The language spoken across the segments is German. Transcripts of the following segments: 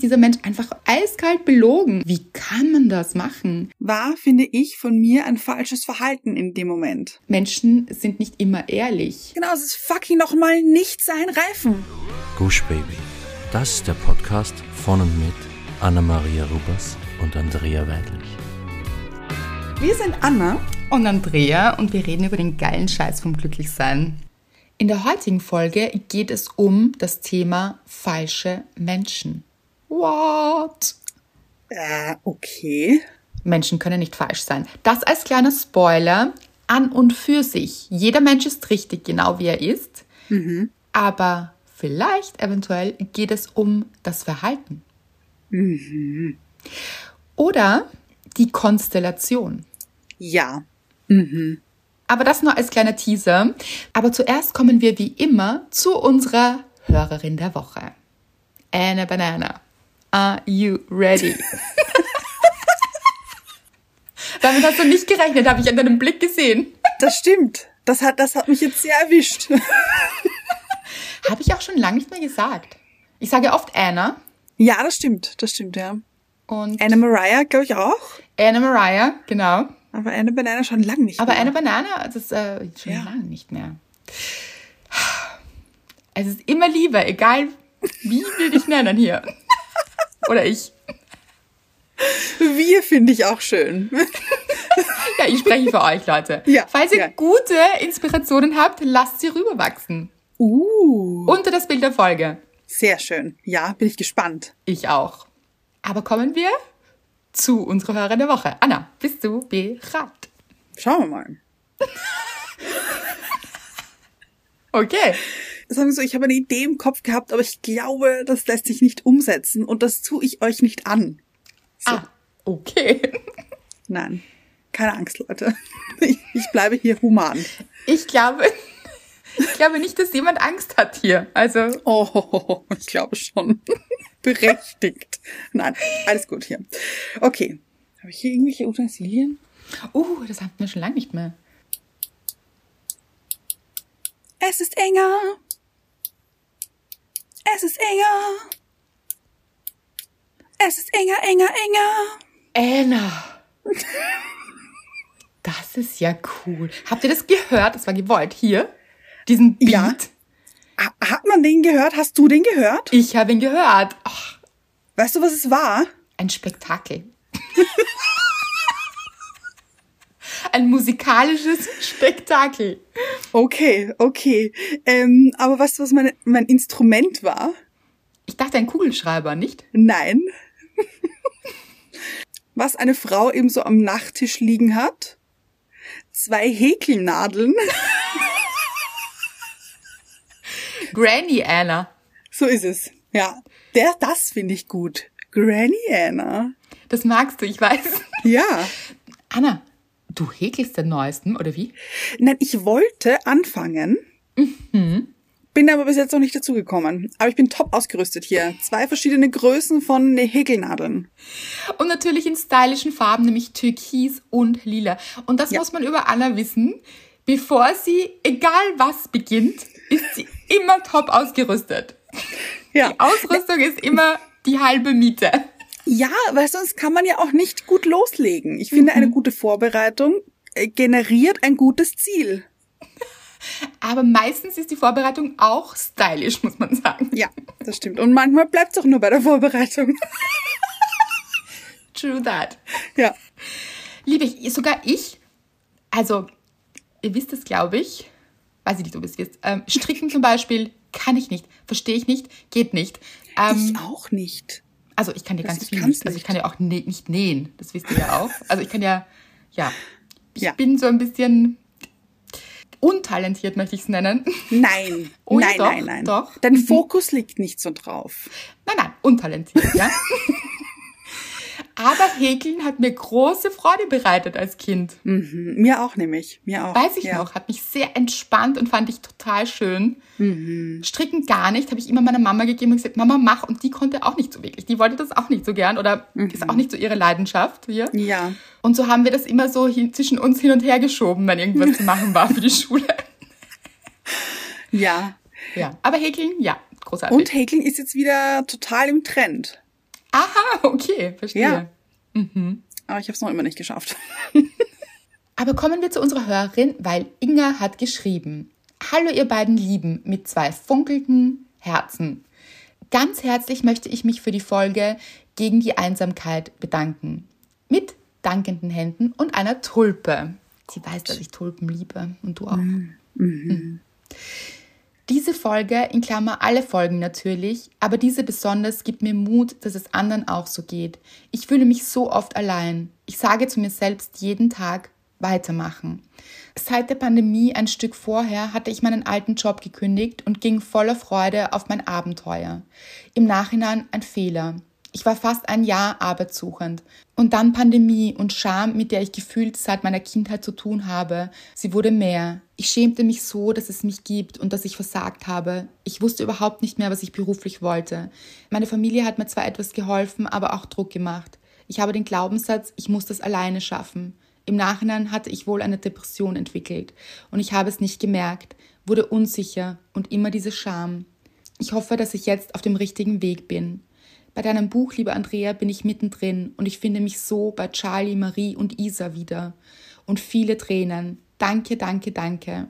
mich dieser Mensch einfach eiskalt belogen. Wie kann man das machen? War, finde ich, von mir ein falsches Verhalten in dem Moment. Menschen sind nicht immer ehrlich. Genau, es ist fucking nochmal nicht sein Reifen. Gush Baby. Das ist der Podcast von und mit Anna-Maria Rubers und Andrea Weidlich. Wir sind Anna Und Andrea und wir reden über den geilen Scheiß vom Glücklichsein. In der heutigen Folge geht es um das Thema falsche Menschen. What? Äh, okay. Menschen können nicht falsch sein. Das als kleiner Spoiler an und für sich. Jeder Mensch ist richtig, genau wie er ist. Aber vielleicht, eventuell, geht es um das Verhalten. Oder die Konstellation. Ja. Aber das nur als kleiner Teaser. Aber zuerst kommen wir wie immer zu unserer Hörerin der Woche. Anna Banana. Are you ready? Damit hast du nicht gerechnet, habe ich an deinem Blick gesehen. Das stimmt. Das hat, das hat mich jetzt sehr erwischt. Habe ich auch schon lange nicht mehr gesagt. Ich sage oft Anna Ja, das stimmt. Das stimmt, ja. und Anna Mariah, glaube ich auch. Anna Mariah, genau. Aber Anna Banana schon lang nicht Aber mehr. Anna Banana, das ist äh, schon Ja. lange nicht mehr. Es ist immer lieber, egal wie wir dich nennen hier. Oder ich. Wir finde ich auch schön. Ja, ich spreche für euch, Leute. Ja, Falls ihr ja. gute Inspirationen habt, lasst sie rüberwachsen. Uh, Unter das Bild der Folge. sehr schön. Ja, bin ich gespannt. Ich auch. Aber kommen wir zu unserer Hörerin der Woche. Anna, bist du bereit? Schauen wir mal. Okay. Sagen wir so, ich habe eine Idee im Kopf gehabt, aber ich glaube, das lässt sich nicht umsetzen und das tue ich euch nicht an. So. Ah, okay. Nein. Keine Angst, Leute. Ich, ich bleibe hier human. Ich glaube, ich glaube nicht, dass jemand Angst hat hier. Also, Oh, ich glaube schon. Berechtigt. Nein, alles gut hier. Okay. Habe ich hier irgendwelche Utensilien? uh, das hatten wir schon lange nicht mehr. Es ist enger. Es ist enger. Es ist enger, enger, enger. Anna. Das ist ja cool. Habt ihr das gehört? Das war gewollt. Hier. Diesen Beat. Ja. Ha- Hat man den gehört? Hast du den gehört? Ich habe ihn gehört. Ach, Weißt du, was es war? ein Spektakel. ein musikalisches Spektakel. Okay, okay. Ähm, aber weißt du, was mein, mein Instrument war? Ich dachte, ein Kugelschreiber, nicht? Nein. was eine Frau eben so am Nachttisch liegen hat? Zwei Häkelnadeln. Granny Anna. So ist es. Ja, der, das finde ich gut. Granny Anna. Das magst du, ich weiß. Ja. Anna, du häkelst den neuesten, oder wie? Nein, ich wollte anfangen. Bin aber bis jetzt noch nicht dazu gekommen. Aber ich bin top ausgerüstet hier. Zwei verschiedene Größen von Häkelnadeln. Und natürlich in stylischen Farben, nämlich Türkis und Lila. Und das Ja. muss man über Anna wissen. Bevor sie, egal was beginnt, ist sie immer top ausgerüstet. Ja. Die Ausrüstung ist immer die halbe Miete. Ja, weil sonst kann man ja auch nicht gut loslegen. Ich finde, eine gute Vorbereitung äh, generiert ein gutes Ziel. Aber meistens ist die Vorbereitung auch stylisch, muss man sagen. Ja, das stimmt. Und manchmal bleibt es auch nur bei der Vorbereitung. True that. ja. Liebe ich, sogar ich, also, ihr wisst es, glaube ich, weiß ich nicht, ob ihr es wisst, ähm, stricken zum Beispiel kann ich nicht, verstehe ich nicht, geht nicht. Ähm, Ich auch nicht. Also ich kann dir Was, ganz viel. Also ich kann ja auch nä nicht nähen. Das wisst ihr ja auch. Also ich kann ja, ja. Ich Ja. bin so ein bisschen untalentiert, möchte ich es nennen. Nein. Oh nein, doch, nein, nein. doch. Dein Fokus liegt nicht so drauf. Nein, nein, untalentiert, ja. Aber Häkeln hat mir große Freude bereitet als Kind. Mhm. Mir auch nämlich. Mir auch. Weiß ich ja. noch, hat mich sehr entspannt und fand ich total schön. Mhm. Stricken gar nicht, habe ich immer meiner Mama gegeben und gesagt, Mama, mach. Und die konnte auch nicht so wirklich. Die wollte das auch nicht so gern oder ist auch nicht so ihre Leidenschaft hier. Mhm. Ja. Und so haben wir das immer so hin, zwischen uns hin und her geschoben, wenn irgendwas zu machen war für die Schule. Ja. Ja, aber Häkeln, ja, großartig. Und Häkeln ist jetzt wieder total im Trend. Aha, okay, verstehe. Ja. Mhm. Aber ich habe es noch immer nicht geschafft. Aber kommen wir zu unserer Hörerin, weil Inga hat geschrieben. Hallo ihr beiden Lieben mit zwei funkelnden Herzen. Ganz herzlich möchte ich mich für die Folge gegen die Einsamkeit bedanken. Mit dankenden Händen und einer Tulpe. Sie weiß, dass ich Tulpen liebe und du auch. Mhm. Mhm. Diese Folge, in Klammer alle Folgen natürlich, aber diese besonders gibt mir Mut, dass es anderen auch so geht. Ich fühle mich so oft allein. Ich sage zu mir selbst jeden Tag, weitermachen. Seit der Pandemie ein Stück vorher hatte ich meinen alten Job gekündigt und ging voller Freude auf mein Abenteuer. Im Nachhinein ein Fehler. Ich war fast ein Jahr arbeitssuchend. Und dann Pandemie und Scham, mit der ich gefühlt seit meiner Kindheit zu tun habe. Sie wurde mehr. Ich schämte mich so, dass es mich gibt und dass ich versagt habe. Ich wusste überhaupt nicht mehr, was ich beruflich wollte. Meine Familie hat mir zwar etwas geholfen, aber auch Druck gemacht. Ich habe den Glaubenssatz, ich muss das alleine schaffen. Im Nachhinein hatte ich wohl eine Depression entwickelt und ich habe es nicht gemerkt, wurde unsicher und immer diese Scham. Ich hoffe, dass ich jetzt auf dem richtigen Weg bin. Bei deinem Buch, liebe Andrea, bin ich mittendrin und ich finde mich so bei Charlie, Marie und Isa wieder. Und viele Tränen. Danke, danke, danke.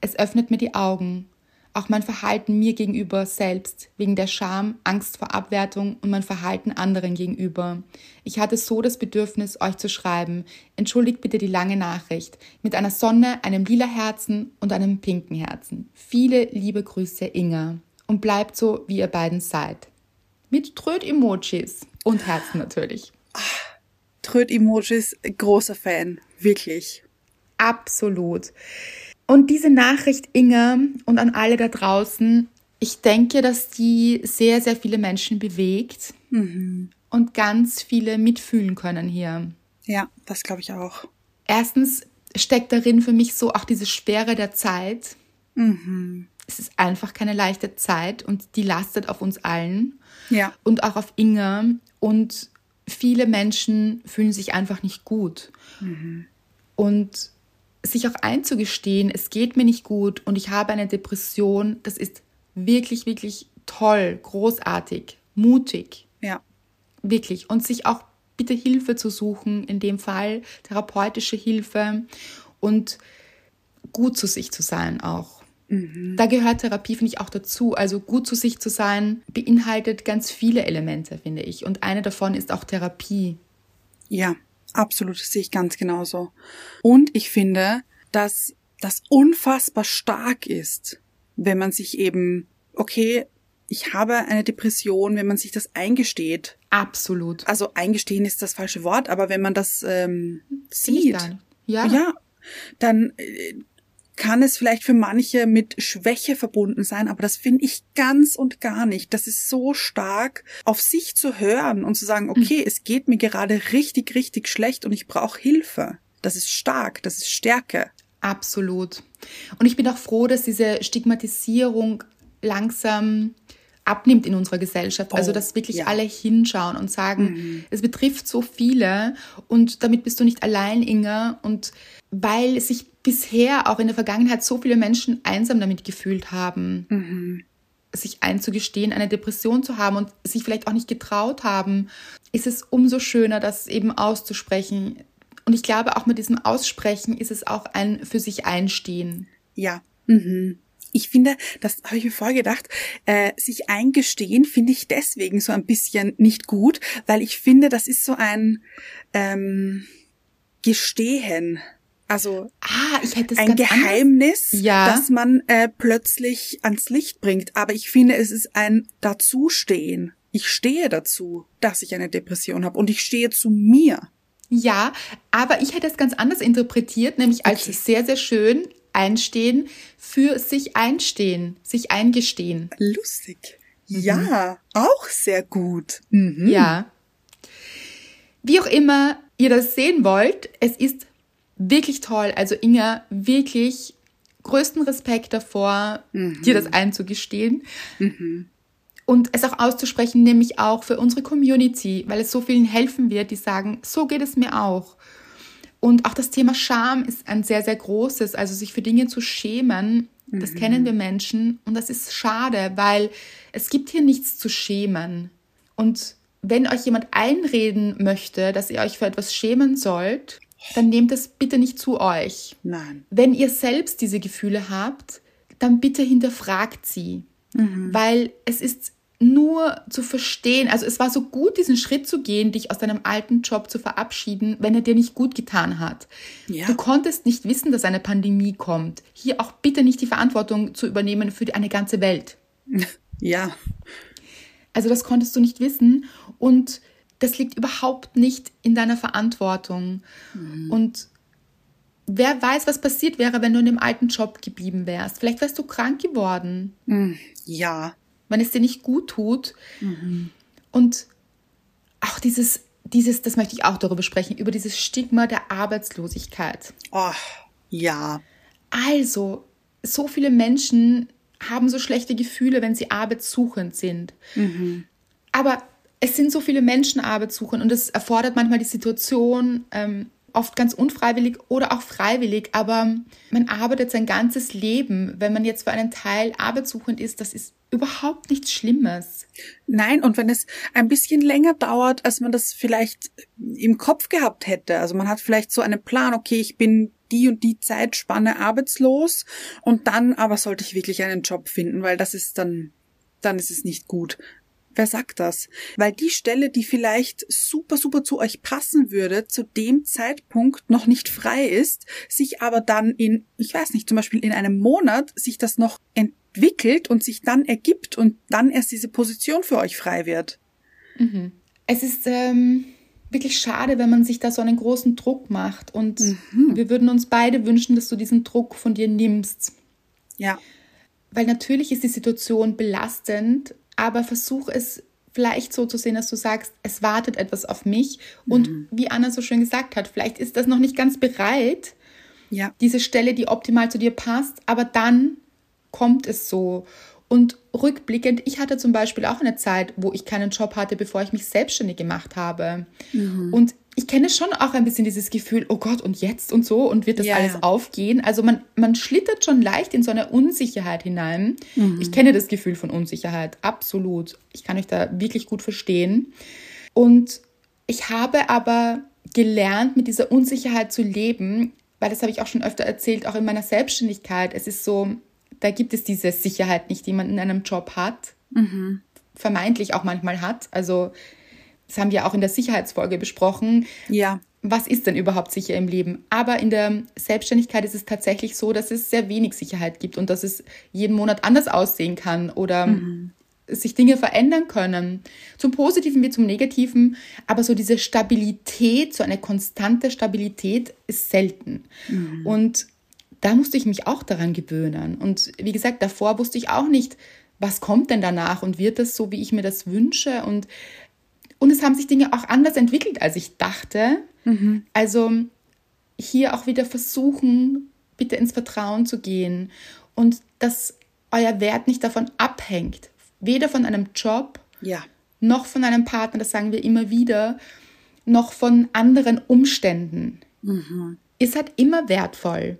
Es öffnet mir die Augen. Auch mein Verhalten mir gegenüber selbst, wegen der Scham, Angst vor Abwertung und mein Verhalten anderen gegenüber. Ich hatte so das Bedürfnis, euch zu schreiben. Entschuldigt bitte die lange Nachricht. Mit einer Sonne, einem lila Herzen und einem pinken Herzen. Viele liebe Grüße, Inga. Und bleibt so, wie ihr beiden seid mit Tröd-Emojis und Herzen natürlich. Tröd-Emojis, großer Fan, wirklich. Absolut. Und diese Nachricht, Inge, und an alle da draußen, ich denke, dass die sehr, sehr viele Menschen bewegt mhm. und ganz viele mitfühlen können hier. Ja, das glaube ich auch. Erstens steckt darin für mich so auch diese Schwere der Zeit. Mhm. Es ist einfach keine leichte Zeit und die lastet auf uns allen. Ja. Und auch auf Inge. Und viele Menschen fühlen sich einfach nicht gut. Mhm. Und sich auch einzugestehen, es geht mir nicht gut und ich habe eine Depression, das ist wirklich, wirklich toll, großartig, mutig. Ja. Wirklich. Und sich auch bitte Hilfe zu suchen, in dem Fall therapeutische Hilfe und gut zu sich zu sein auch. Mhm. Da gehört Therapie, finde ich, auch dazu. Also gut zu sich zu sein, beinhaltet ganz viele Elemente, finde ich. Und eine davon ist auch Therapie. Ja, absolut, das sehe ich ganz genauso. Und ich finde, dass das unfassbar stark ist, wenn man sich eben, okay, ich habe eine Depression, wenn man sich das eingesteht. Absolut. Also eingestehen ist das falsche Wort, aber wenn man das ähm, sieht, ja. ja, dann äh, kann es vielleicht für manche mit Schwäche verbunden sein, aber das finde ich ganz und gar nicht. Das ist so stark, auf sich zu hören und zu sagen, okay, mhm. es geht mir gerade richtig, richtig schlecht und ich brauche Hilfe. Das ist stark, das ist Stärke. Absolut. Und ich bin auch froh, dass diese Stigmatisierung langsam abnimmt in unserer Gesellschaft. Also, oh, also, dass wirklich ja. alle hinschauen und sagen, mhm. es betrifft so viele und damit bist du nicht allein, Inga. Und weil sich bisher auch in der Vergangenheit so viele Menschen einsam damit gefühlt haben, mhm. sich einzugestehen, eine Depression zu haben und sich vielleicht auch nicht getraut haben, ist es umso schöner, das eben auszusprechen. Und ich glaube, auch mit diesem Aussprechen ist es auch ein für sich einstehen. Ja. Mhm. Ich finde, das habe ich mir vorher gedacht, äh, sich eingestehen finde ich deswegen so ein bisschen nicht gut, weil ich finde, das ist so ein ähm, Gestehen. Also ah, ich hätte ein Geheimnis, ja. das man äh, plötzlich ans Licht bringt. Aber ich finde, es ist ein Dazustehen. Ich stehe dazu, dass ich eine Depression habe und ich stehe zu mir. Ja, aber ich hätte es ganz anders interpretiert, nämlich als okay. sehr, sehr schön einstehen, für sich einstehen, sich eingestehen. Lustig. Mhm. Ja, auch sehr gut. Mhm. Ja. Wie auch immer ihr das sehen wollt, es ist wirklich toll. Also Inga, wirklich größten Respekt davor, mhm. dir das einzugestehen. Mhm. Und es auch auszusprechen, nämlich auch für unsere Community, weil es so vielen helfen wird, die sagen, so geht es mir auch. Und auch das Thema Scham ist ein sehr, sehr großes. Also sich für Dinge zu schämen, mhm. das kennen wir Menschen. Und das ist schade, weil es gibt hier nichts zu schämen. Und wenn euch jemand einreden möchte, dass ihr euch für etwas schämen sollt, dann nehmt es bitte nicht zu euch. Nein. Wenn ihr selbst diese Gefühle habt, dann bitte hinterfragt sie. Weil es ist nur zu verstehen, also es war so gut, diesen Schritt zu gehen, dich aus deinem alten Job zu verabschieden, wenn er dir nicht gut getan hat. Ja. Du konntest nicht wissen, dass eine Pandemie kommt. Hier auch bitte nicht die Verantwortung zu übernehmen für eine ganze Welt. Ja. Also das konntest du nicht wissen und das liegt überhaupt nicht in deiner Verantwortung. Und wer weiß, was passiert wäre, wenn du in dem alten Job geblieben wärst. Vielleicht wärst du krank geworden, Ja. wenn es dir nicht gut tut. Und auch dieses, dieses, das möchte ich auch darüber sprechen, über dieses Stigma der Arbeitslosigkeit. Oh, ja. Also, so viele Menschen haben so schlechte Gefühle, wenn sie arbeitssuchend sind. Aber es sind so viele Menschen arbeitssuchend und es erfordert manchmal die Situation, ähm, oft ganz unfreiwillig oder auch freiwillig, aber man arbeitet sein ganzes Leben. Wenn man jetzt für einen Teil arbeitssuchend ist, das ist überhaupt nichts Schlimmes. Nein, und wenn es ein bisschen länger dauert, als man das vielleicht im Kopf gehabt hätte, also man hat vielleicht so einen Plan, okay, ich bin die und die Zeitspanne arbeitslos und dann aber sollte ich wirklich einen Job finden, weil das ist dann, dann ist es nicht gut. Wer sagt das? Weil die Stelle, die vielleicht super, super zu euch passen würde, zu dem Zeitpunkt noch nicht frei ist, sich aber dann in, ich weiß nicht, zum Beispiel in einem Monat sich das noch entwickelt und sich dann ergibt und dann erst diese Position für euch frei wird. Es ist ähm, wirklich schade, wenn man sich da so einen großen Druck macht. Und wir würden uns beide wünschen, dass du diesen Druck von dir nimmst. Ja. Weil natürlich ist die Situation belastend, aber versuch es vielleicht so zu sehen, dass du sagst, es wartet etwas auf mich. Und wie Anna so schön gesagt hat, vielleicht ist das noch nicht ganz bereit, Ja. diese Stelle, die optimal zu dir passt, aber dann kommt es so. Und rückblickend, ich hatte zum Beispiel auch eine Zeit, wo ich keinen Job hatte, bevor ich mich selbstständig gemacht habe. Und ich kenne schon auch ein bisschen dieses Gefühl, oh Gott, und jetzt und so, und wird das Ja, alles ja. aufgehen? Also man, man schlittert schon leicht in so eine Unsicherheit hinein. Ich kenne das Gefühl von Unsicherheit, absolut. Ich kann euch da wirklich gut verstehen. Und ich habe aber gelernt, mit dieser Unsicherheit zu leben, weil das habe ich auch schon öfter erzählt, auch in meiner Selbstständigkeit. Es ist so, da gibt es diese Sicherheit nicht, die man in einem Job hat, vermeintlich auch manchmal hat. Also das haben wir auch in der Sicherheitsfolge besprochen. Ja. Was ist denn überhaupt sicher im Leben? Aber in der Selbstständigkeit ist es tatsächlich so, dass es sehr wenig Sicherheit gibt und dass es jeden Monat anders aussehen kann oder sich Dinge verändern können. Zum Positiven wie zum Negativen. Aber so diese Stabilität, so eine konstante Stabilität ist selten. Und da musste ich mich auch daran gewöhnen. Und wie gesagt, davor wusste ich auch nicht, was kommt denn danach und wird das so, wie ich mir das wünsche? Und, und es haben sich Dinge auch anders entwickelt, als ich dachte. Also hier auch wieder versuchen, bitte ins Vertrauen zu gehen und dass euer Wert nicht davon abhängt, weder von einem Job Ja. noch von einem Partner, das sagen wir immer wieder, noch von anderen Umständen. Ihr seid immer wertvoll.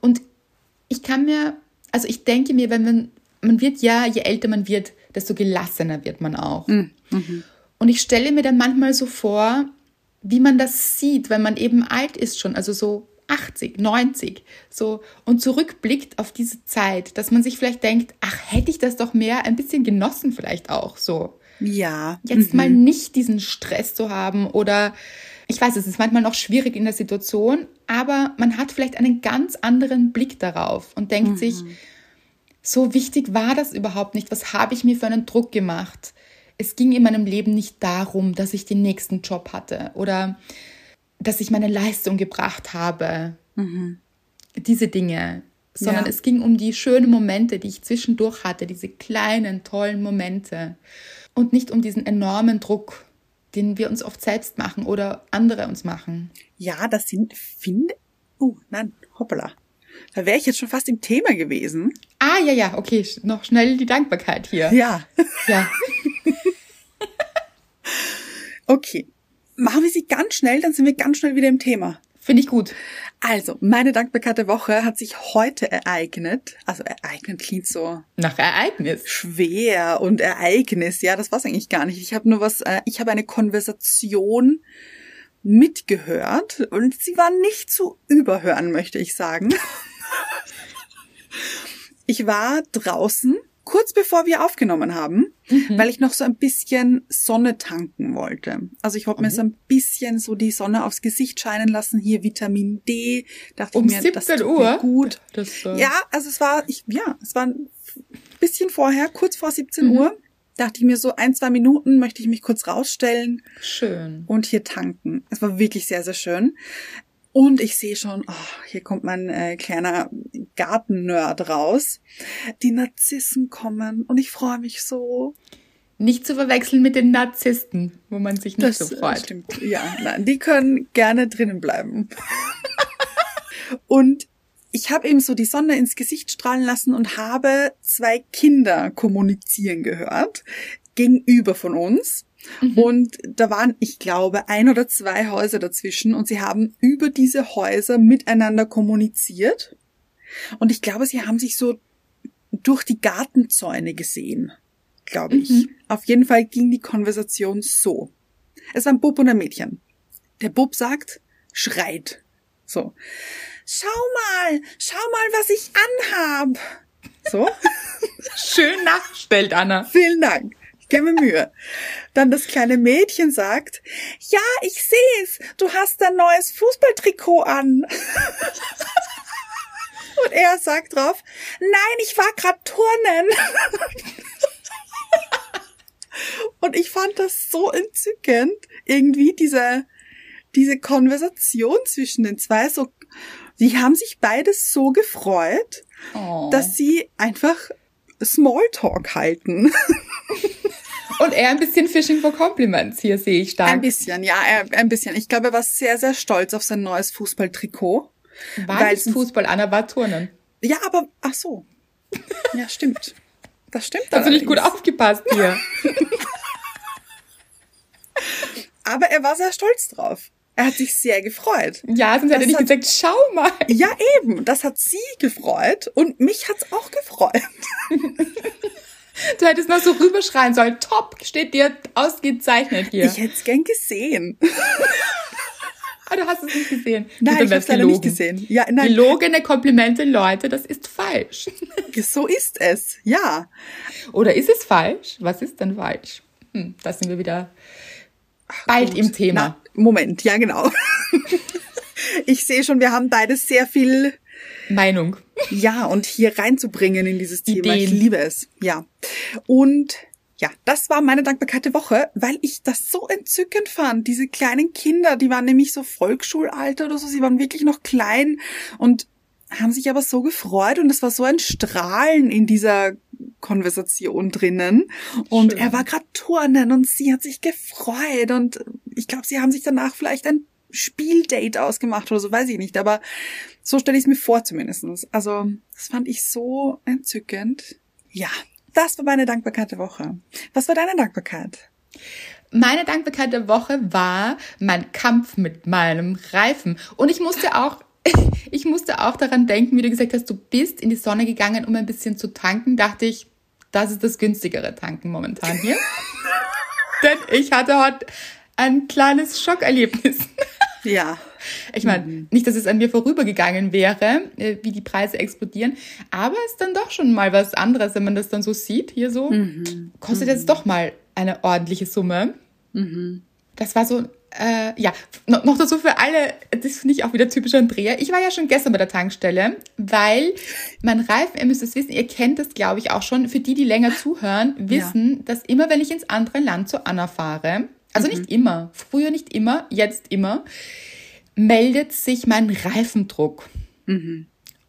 Und ich kann mir, also ich denke mir, wenn man, man wird ja, je älter man wird, desto gelassener wird man auch. Und ich stelle mir dann manchmal so vor, wie man das sieht, wenn man eben alt ist schon, also so 80, 90, so und zurückblickt auf diese Zeit, dass man sich vielleicht denkt, ach, hätte ich das doch mehr ein bisschen genossen vielleicht auch so Ja. jetzt mal nicht diesen Stress zu haben oder ich weiß, es ist manchmal noch schwierig in der Situation, aber man hat vielleicht einen ganz anderen Blick darauf und denkt sich, so wichtig war das überhaupt nicht. Was habe ich mir für einen Druck gemacht? Es ging in meinem Leben nicht darum, dass ich den nächsten Job hatte oder dass ich meine Leistung gebracht habe. Diese Dinge. Sondern Ja. es ging um die schönen Momente, die ich zwischendurch hatte, diese kleinen, tollen Momente. Und nicht um diesen enormen Druck, den wir uns oft selbst machen oder andere uns machen. Ja, das sind, finde, uh, nein, hoppala. Da wäre ich jetzt schon fast im Thema gewesen. Ah, ja, ja, okay, noch schnell die Dankbarkeit hier. Ja. ja. Okay. Machen wir sie ganz schnell, dann sind wir ganz schnell wieder im Thema. Finde ich gut. Also, meine dankbare Woche hat sich heute ereignet. Also ereignet klingt so Nach Ereignis. schwer und Ereignis. Ja, das war's eigentlich gar nicht. Ich habe nur was, äh, ich habe eine Konversation mitgehört und sie war nicht zu überhören, möchte ich sagen. Ich war draußen, kurz bevor wir aufgenommen haben, weil ich noch so ein bisschen Sonne tanken wollte. Also ich wollte mir so ein bisschen so die Sonne aufs Gesicht scheinen lassen, hier Vitamin D. Dachte Um ich mir, das 17 tut Uhr? Mir gut. Das, äh, Ja, also es war, ich, ja, es war ein bisschen vorher, kurz vor 17 Mhm. Uhr. Dachte ich mir so ein, zwei Minuten möchte ich mich kurz rausstellen Schön. und hier tanken. Es war wirklich sehr, sehr schön. Und ich sehe schon, oh, hier kommt mein äh, kleiner Gartennerd raus. Die Narzissen kommen und ich freue mich so. Nicht zu verwechseln mit den Narzissten, wo man sich nicht so äh, freut. stimmt. Ja, nein, die können gerne drinnen bleiben. und ich habe eben so die Sonne ins Gesicht strahlen lassen und habe zwei Kinder kommunizieren gehört gegenüber von uns. Und da waren, ich glaube, ein oder zwei Häuser dazwischen und sie haben über diese Häuser miteinander kommuniziert. Und ich glaube, sie haben sich so durch die Gartenzäune gesehen, glaube ich. Mhm. Auf jeden Fall ging die Konversation so. Es war ein Bub und ein Mädchen. Der Bub sagt, schreit. So. Schau mal, schau mal, was ich anhab. So. Schön nachgestellt, Anna. Vielen Dank. Gebe mir Mühe. Dann das kleine Mädchen sagt, ja, ich seh's. Du hast ein neues Fußballtrikot an. Und er sagt drauf, nein, ich war grad turnen. Und ich fand das so entzückend, irgendwie diese, diese Konversation zwischen den zwei, so, die haben sich beide so gefreut, Oh. dass sie einfach Smalltalk halten. Und er ein bisschen Fishing for Compliments hier sehe ich stark. Ein bisschen, ja, ein bisschen. Ich glaube, er war sehr, sehr stolz auf sein neues Fußballtrikot. War weil nicht Fußball, Anna war Turnen. Ja, aber, ach so. Ja, stimmt. Das stimmt. Hast du nicht gut allerdings. aufgepasst hier. Aber er war sehr stolz drauf. Er hat sich sehr gefreut. Ja, sonst hätte er Das nicht hat- gesagt, schau mal. Ja, eben. Das hat sie gefreut und mich hat's auch gefreut. Du hättest noch so rüberschreien sollen. Top, steht dir ausgezeichnet hier. Ich hätte es gern gesehen. Ah, du hast es nicht gesehen. Nein, ich habe leider nicht gesehen. Ja, nein, Gelogene Komplimente, Leute, das ist falsch. so ist es. Ja. Oder ist es falsch? Was ist denn falsch? Hm, da sind wir wieder bald Gut. im Thema. Na, Moment, ja, genau. Ich sehe schon, wir haben beide sehr viel Meinung. Ja, und hier reinzubringen in dieses Thema. Ich Ideen. liebe es. Ja. Und ja, das war meine dankbare Woche, weil ich das so entzückend fand. Diese kleinen Kinder, die waren nämlich so Volksschulalter oder so, sie waren wirklich noch klein und haben sich aber so gefreut und es war so ein Strahlen in dieser Konversation drinnen. Und Schön. er war gerade turnen und sie hat sich gefreut und ich glaube, sie haben sich danach vielleicht ein Spieldate ausgemacht oder so, weiß ich nicht, aber so stelle ich es mir vor zumindestens. Also, das fand ich so entzückend. Ja, das war meine Dankbarkeit der Woche. Was war deine Dankbarkeit? Meine Dankbarkeit der Woche war mein Kampf mit meinem Reifen. Und ich musste auch, ich musste auch daran denken, wie du gesagt hast, du bist in die Sonne gegangen, um ein bisschen zu tanken. Dachte ich, das ist das günstigere Tanken momentan hier. Denn ich hatte heute ein kleines Schockerlebnis. Ja. Ich meine, nicht, dass es an mir vorübergegangen wäre, äh, wie die Preise explodieren, aber es ist dann doch schon mal was anderes, wenn man das dann so sieht, hier so. Kostet jetzt doch mal eine ordentliche Summe. Das war so, äh, ja, noch, noch dazu für alle, das finde ich auch wieder typisch Andrea. Ich war ja schon gestern bei der Tankstelle, weil mein Reifen, ihr müsst es wissen, ihr kennt das, glaube ich, auch schon. Für die, die länger zuhören, wissen, dass immer, wenn ich ins andere Land zu Anna fahre, also nicht immer, früher nicht immer, jetzt immer, meldet sich mein Reifendruck.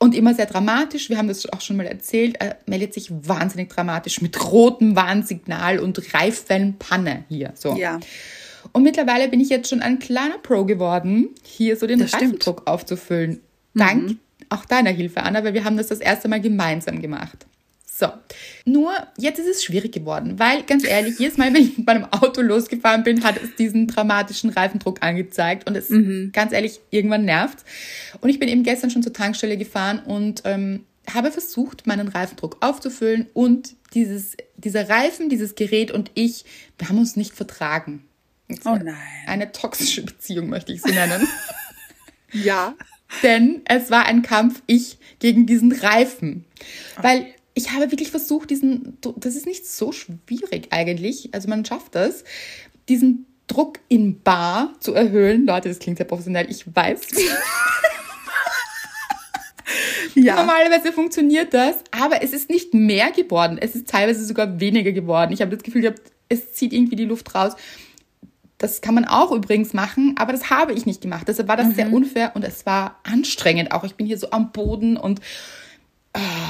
Und immer sehr dramatisch, wir haben das auch schon mal erzählt, er meldet sich wahnsinnig dramatisch mit rotem Warnsignal und Reifenpanne hier. So. Ja. Und mittlerweile bin ich jetzt schon ein kleiner Pro geworden, hier so den Das stimmt. Mhm. Reifendruck aufzufüllen. Dank auch deiner Hilfe, Anna, weil wir haben das das erste Mal gemeinsam gemacht. So, nur jetzt ist es schwierig geworden, weil ganz ehrlich, jedes Mal, wenn ich mit meinem Auto losgefahren bin, hat es diesen dramatischen Reifendruck angezeigt und es mhm. ganz ehrlich irgendwann nervt. Und ich bin eben gestern schon zur Tankstelle gefahren und ähm, habe versucht, meinen Reifendruck aufzufüllen und dieses, dieser Reifen, dieses Gerät und ich, wir haben uns nicht vertragen. Oh nein. Eine toxische Beziehung möchte ich sie nennen. ja. Denn es war ein Kampf, ich gegen diesen Reifen. Weil ich habe wirklich versucht, diesen, das ist nicht so schwierig eigentlich, also man schafft das, diesen Druck in Bar zu erhöhen. Leute, das klingt sehr professionell, ich weiß. ja. Normalerweise funktioniert das, aber es ist nicht mehr geworden. Es ist teilweise sogar weniger geworden. Ich habe das Gefühl gehabt, es zieht irgendwie die Luft raus. Das kann man auch übrigens machen, aber das habe ich nicht gemacht. Deshalb war das mhm. sehr unfair und es war anstrengend auch. Ich bin hier so am Boden und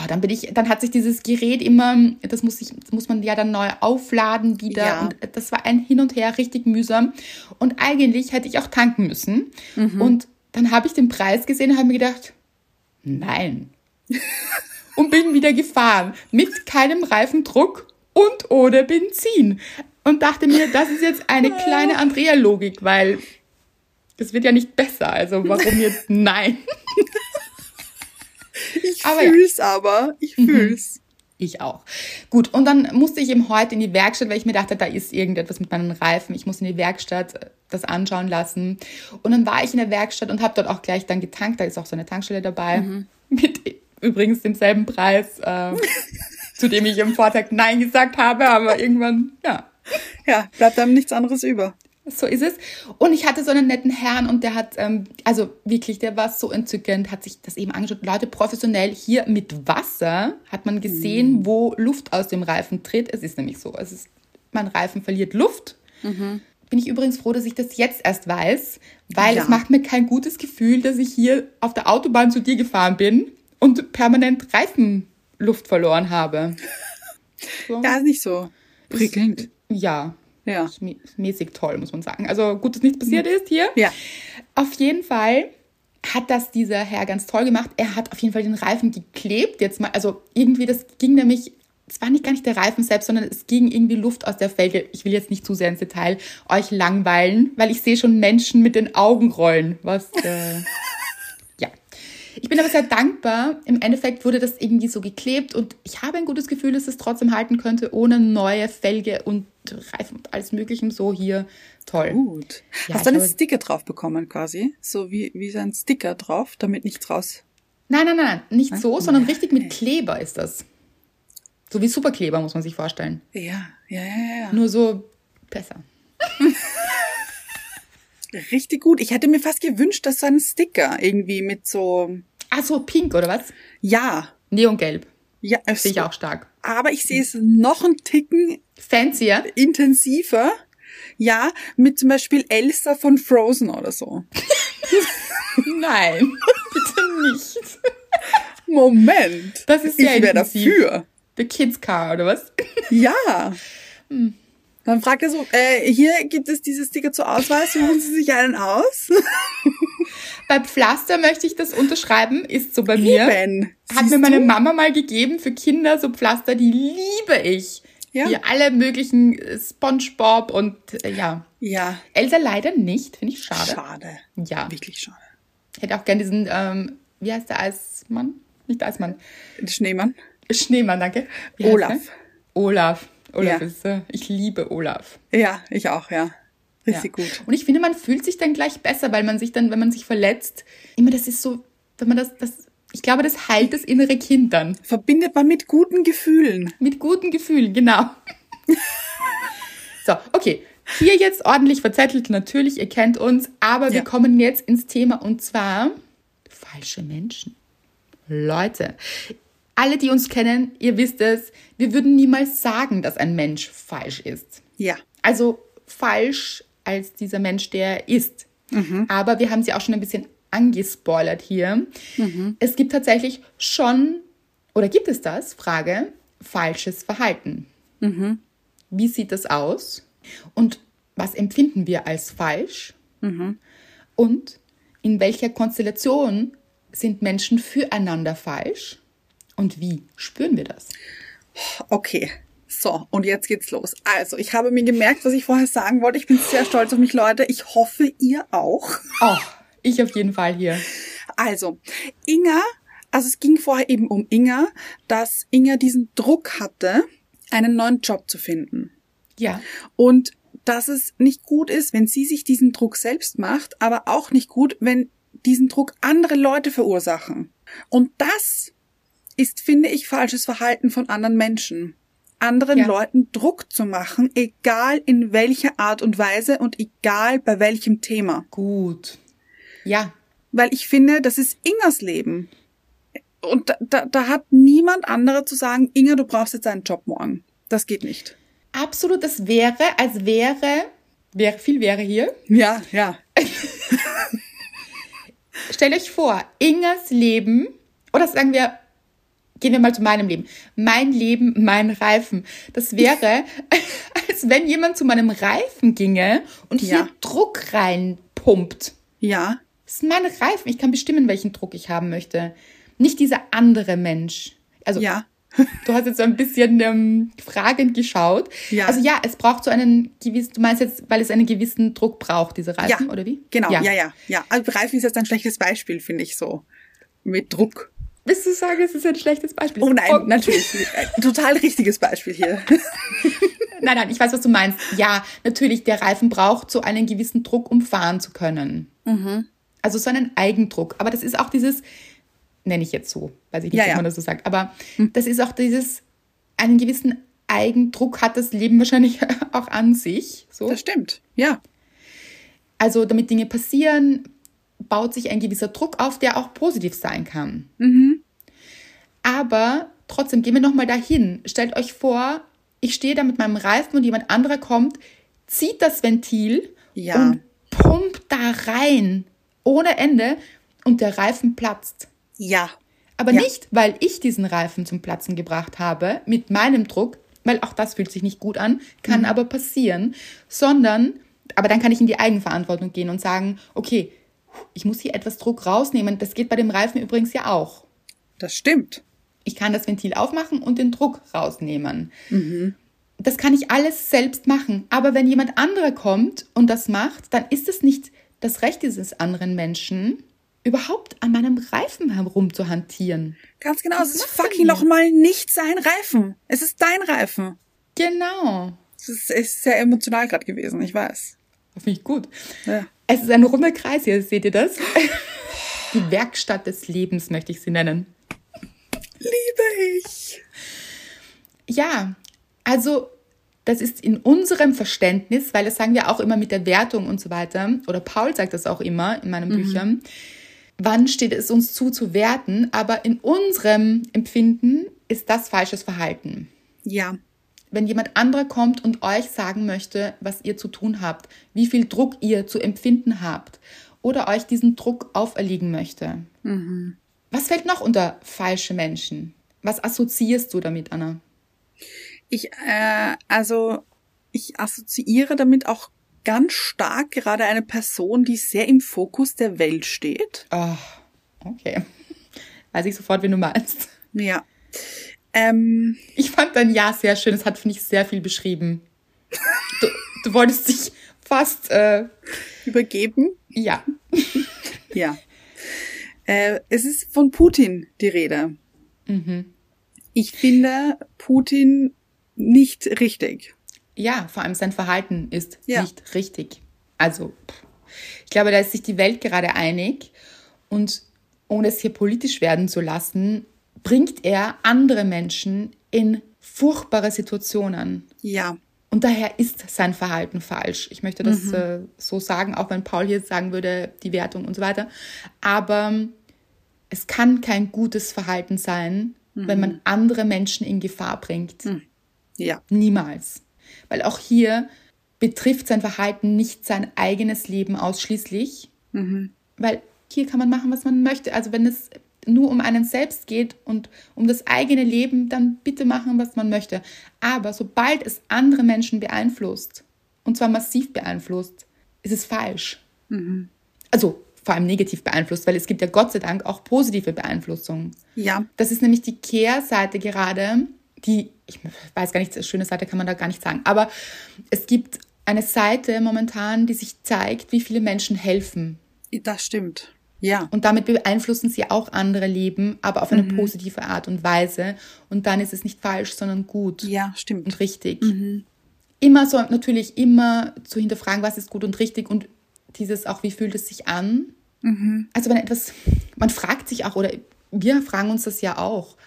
dann bin ich, dann hat sich dieses Gerät immer, das muss ich, das muss man ja dann neu aufladen wieder ja. und das war ein Hin und Her richtig mühsam. Und eigentlich hätte ich auch tanken müssen. Mhm. Und dann habe ich den Preis gesehen und habe mir gedacht, nein. und bin wieder gefahren mit keinem Reifendruck und ohne Benzin. Und dachte mir, das ist jetzt eine kleine Andrea-Logik, weil es wird ja nicht besser. Also warum jetzt nein? Ich aber fühl's ja. aber. Ich mhm. fühl's. Ich auch. Gut, und dann musste ich eben heute in die Werkstatt, weil ich mir dachte, da ist irgendetwas mit meinen Reifen. Ich muss in die Werkstatt äh, das anschauen lassen. Und dann war ich in der Werkstatt und habe dort auch gleich dann getankt. Da ist auch so eine Tankstelle dabei. Mhm. Mit übrigens demselben Preis, äh, zu dem ich im Vortag Nein gesagt habe. Aber irgendwann, ja. Ja, bleibt einem nichts anderes über. So ist es. Und ich hatte so einen netten Herrn und der hat, ähm, also wirklich, der war so entzückend, hat sich das eben angeschaut. Leute, professionell hier mit Wasser hat man gesehen, mhm. wo Luft aus dem Reifen tritt. Es ist nämlich so, es ist, mein Reifen verliert Luft. Mhm. Bin ich übrigens froh, dass ich das jetzt erst weiß, weil ja. es macht mir kein gutes Gefühl, dass ich hier auf der Autobahn zu dir gefahren bin und permanent Reifenluft verloren habe. So. Ja, ist nicht so prickelnd. Ja, ja. mäßig toll, muss man sagen. Also gut, dass nichts passiert ist hier. Ja. Auf jeden Fall hat das dieser Herr ganz toll gemacht. Er hat auf jeden Fall den Reifen geklebt. Jetzt mal, also irgendwie, das ging nämlich, es war nicht gar nicht der Reifen selbst, sondern es ging irgendwie Luft aus der Felge. Ich will jetzt nicht zu sehr ins Detail euch langweilen, weil ich sehe schon Menschen mit den Augen rollen, was äh, ich bin aber sehr dankbar. Im Endeffekt wurde das irgendwie so geklebt und ich habe ein gutes Gefühl, dass es trotzdem halten könnte, ohne neue Felge und Reifen und alles Mögliche. So hier, toll. Gut. Ja, Hast du einen Sticker drauf bekommen quasi? So wie, wie so ein Sticker drauf, damit nichts raus... Nein, nein, nein, nicht so, sondern richtig mit Kleber ist das. So wie Superkleber, muss man sich vorstellen. Ja, ja, ja, ja. Nur so besser. Richtig gut. Ich hätte mir fast gewünscht, dass so ein Sticker irgendwie mit so. Ah, so pink oder was? Ja. Neongelb. Ja, sehe ich auch stark. Aber ich sehe es noch einen Ticken fancier, intensiver. Ja, mit zum Beispiel Elsa von Frozen oder so. Nein, bitte nicht. Moment. Das ist ja ich wäre dafür. The Kids Car oder was? Ja. Hm. Dann fragt er so, äh, hier gibt es diese Sticker zur Auswahl, suchen Sie sich einen aus? bei Pflaster möchte ich das unterschreiben, ist so bei mir. Eben. Hat mir meine du? Mama mal gegeben für Kinder, so Pflaster, die liebe ich. Ja. Wie alle möglichen äh, Spongebob und äh, ja. Ja. Elsa leider nicht, finde ich schade. Schade. Ja. Wirklich schade. Hätte auch gern diesen, ähm, wie heißt der Eismann? Nicht Eismann. Schneemann. Schneemann, danke. Wie Olaf. Olaf. Olaf ja. ist, äh, ich liebe Olaf. Ja, ich auch, ja. Richtig ja. gut. Und ich finde, man fühlt sich dann gleich besser, weil man sich dann, wenn man sich verletzt, immer das ist so, wenn man das, das, ich glaube, das heilt das innere Kind dann. Verbindet man mit guten Gefühlen. Mit guten Gefühlen, genau. so, okay. Hier jetzt ordentlich verzettelt, natürlich, ihr kennt uns, aber ja. wir kommen jetzt ins Thema und zwar falsche Menschen. Leute, alle, die uns kennen, ihr wisst es, wir würden niemals sagen, dass ein Mensch falsch ist. Ja. Also falsch als dieser Mensch, der ist. Mhm. Aber wir haben sie auch schon ein bisschen angespoilert hier. Mhm. Es gibt tatsächlich schon, oder gibt es das, Frage, falsches Verhalten. Mhm. Wie sieht das aus? Und was empfinden wir als falsch? Mhm. Und in welcher Konstellation sind Menschen füreinander falsch? Und wie spüren wir das? Okay. So, und jetzt geht's los. Also, ich habe mir gemerkt, was ich vorher sagen wollte. Ich bin sehr stolz auf mich, Leute. Ich hoffe, ihr auch. Oh, ich auf jeden Fall hier. Also, Inga, also es ging vorher eben um Inga, dass Inga diesen Druck hatte, einen neuen Job zu finden. Ja. Und dass es nicht gut ist, wenn sie sich diesen Druck selbst macht, aber auch nicht gut, wenn diesen Druck andere Leute verursachen. Und das ist, finde ich, falsches Verhalten von anderen Menschen. Anderen Ja. Leuten Druck zu machen, egal in welcher Art und Weise und egal bei welchem Thema. Gut. Ja. Weil ich finde, das ist Ingers Leben. Und da, da, da hat niemand andere zu sagen, Inga, du brauchst jetzt einen Job morgen. Das geht nicht. Absolut, das wäre, als wäre, wäre, viel wäre hier. Ja, ja. Stellt euch vor, Ingers Leben, oder sagen wir, gehen wir mal zu meinem Leben. Mein Leben, mein Reifen. Das wäre, als wenn jemand zu meinem Reifen ginge und hier Ja. Druck reinpumpt. Ja, Das ist mein Reifen. Ich kann bestimmen, welchen Druck ich haben möchte. Nicht dieser andere Mensch. Also, ja. du hast jetzt so ein bisschen ähm, fragend geschaut. Ja. Also ja, es braucht so einen gewissen, du meinst jetzt, weil es einen gewissen Druck braucht, diese Reifen, Ja, oder wie? Genau, ja, ja, ja. Also Reifen ist jetzt ein schlechtes Beispiel, finde ich so. Mit Druck. Willst du sagen, es ist ein schlechtes Beispiel? Oh nein, natürlich. Äh, Total richtiges Beispiel hier. Nein, nein, ich weiß, was du meinst. Ja, natürlich, der Reifen braucht so einen gewissen Druck, um fahren zu können. Mhm. Also so einen Eigendruck. Aber das ist auch dieses, nenne ich jetzt so, weiß ich nicht, Ja, wie ja. man das so sagt, aber das ist auch dieses, einen gewissen Eigendruck hat das Leben wahrscheinlich auch an sich. So. Das stimmt. Ja. Also damit Dinge passieren, baut sich ein gewisser Druck auf, der auch positiv sein kann. Mhm. Aber trotzdem, gehen wir nochmal dahin. Stellt euch vor, ich stehe da mit meinem Reifen und jemand anderer kommt, zieht das Ventil Ja. und pumpt da rein ohne Ende und der Reifen platzt. Ja. Aber Ja. nicht, weil ich diesen Reifen zum Platzen gebracht habe, mit meinem Druck, weil auch das fühlt sich nicht gut an, kann aber passieren, sondern, aber dann kann ich in die Eigenverantwortung gehen und sagen, okay, ich muss hier etwas Druck rausnehmen. Das geht bei dem Reifen übrigens ja auch. Das stimmt. Ich kann das Ventil aufmachen und den Druck rausnehmen. Das kann ich alles selbst machen. Aber wenn jemand anderer kommt und das macht, dann ist es nicht das Recht dieses anderen Menschen, überhaupt an meinem Reifen herumzuhantieren. Ganz genau. Es ist fucking nochmal nicht sein Reifen. Es ist dein Reifen. Genau. Es ist, ist sehr emotional gerade gewesen, ich weiß. Finde ich gut. Ja. Es ist ein runder Kreis hier, seht ihr das? Die Werkstatt des Lebens möchte ich sie nennen. Liebe ich. Ja, also das ist in unserem Verständnis, weil das sagen wir auch immer mit der Wertung und so weiter, oder Paul sagt das auch immer in meinen Büchern, wann steht es uns zu zu werten, aber in unserem Empfinden ist das falsches Verhalten. Ja. Wenn jemand anderer kommt und euch sagen möchte, was ihr zu tun habt, wie viel Druck ihr zu empfinden habt oder euch diesen Druck auferlegen möchte. Was fällt noch unter falsche Menschen? Was assoziierst du damit, Anna? Ich, äh, also, ich assoziiere damit auch ganz stark gerade eine Person, die sehr im Fokus der Welt steht. Oh, okay. Weiß ich sofort, wen du meinst. Ja. Ähm, Ich fand dein Ja sehr schön. Es hat, finde ich, sehr viel beschrieben. Du, du wolltest dich fast, äh, übergeben. ja. Ja. Äh, es ist von Putin die Rede. Ich finde Putin nicht richtig. Ja, vor allem sein Verhalten ist Ja. nicht richtig. Also, ich glaube, da ist sich die Welt gerade einig. Und ohne es hier politisch werden zu lassen, bringt er andere Menschen in furchtbare Situationen. Ja. Und daher ist sein Verhalten falsch. Ich möchte das äh, so sagen, auch wenn Paul hier sagen würde, die Wertung und so weiter. Aber ähm, es kann kein gutes Verhalten sein, wenn man andere Menschen in Gefahr bringt. Ja. Niemals. Weil auch hier betrifft sein Verhalten nicht sein eigenes Leben ausschließlich. Weil hier kann man machen, was man möchte. Also wenn es nur um einen selbst geht und um das eigene Leben, dann bitte machen, was man möchte. Aber sobald es andere Menschen beeinflusst, und zwar massiv beeinflusst, ist es falsch. Also vor allem negativ beeinflusst, weil es gibt ja Gott sei Dank auch positive Beeinflussung. Ja. Das ist nämlich die Kehrseite gerade die, ich weiß gar nicht, schöne Seite kann man da gar nicht sagen, aber es gibt eine Seite momentan, die sich zeigt, wie viele Menschen helfen. Das stimmt. Ja. Und damit beeinflussen sie auch andere Leben, aber auf eine mhm. positive Art und Weise. Und dann ist es nicht falsch, sondern gut. Ja, stimmt. Und richtig. Mhm. Immer so, natürlich immer zu hinterfragen, was ist gut und richtig und dieses auch, wie fühlt es sich an? Mhm. Also wenn etwas, man fragt sich auch, oder wir fragen uns das ja auch,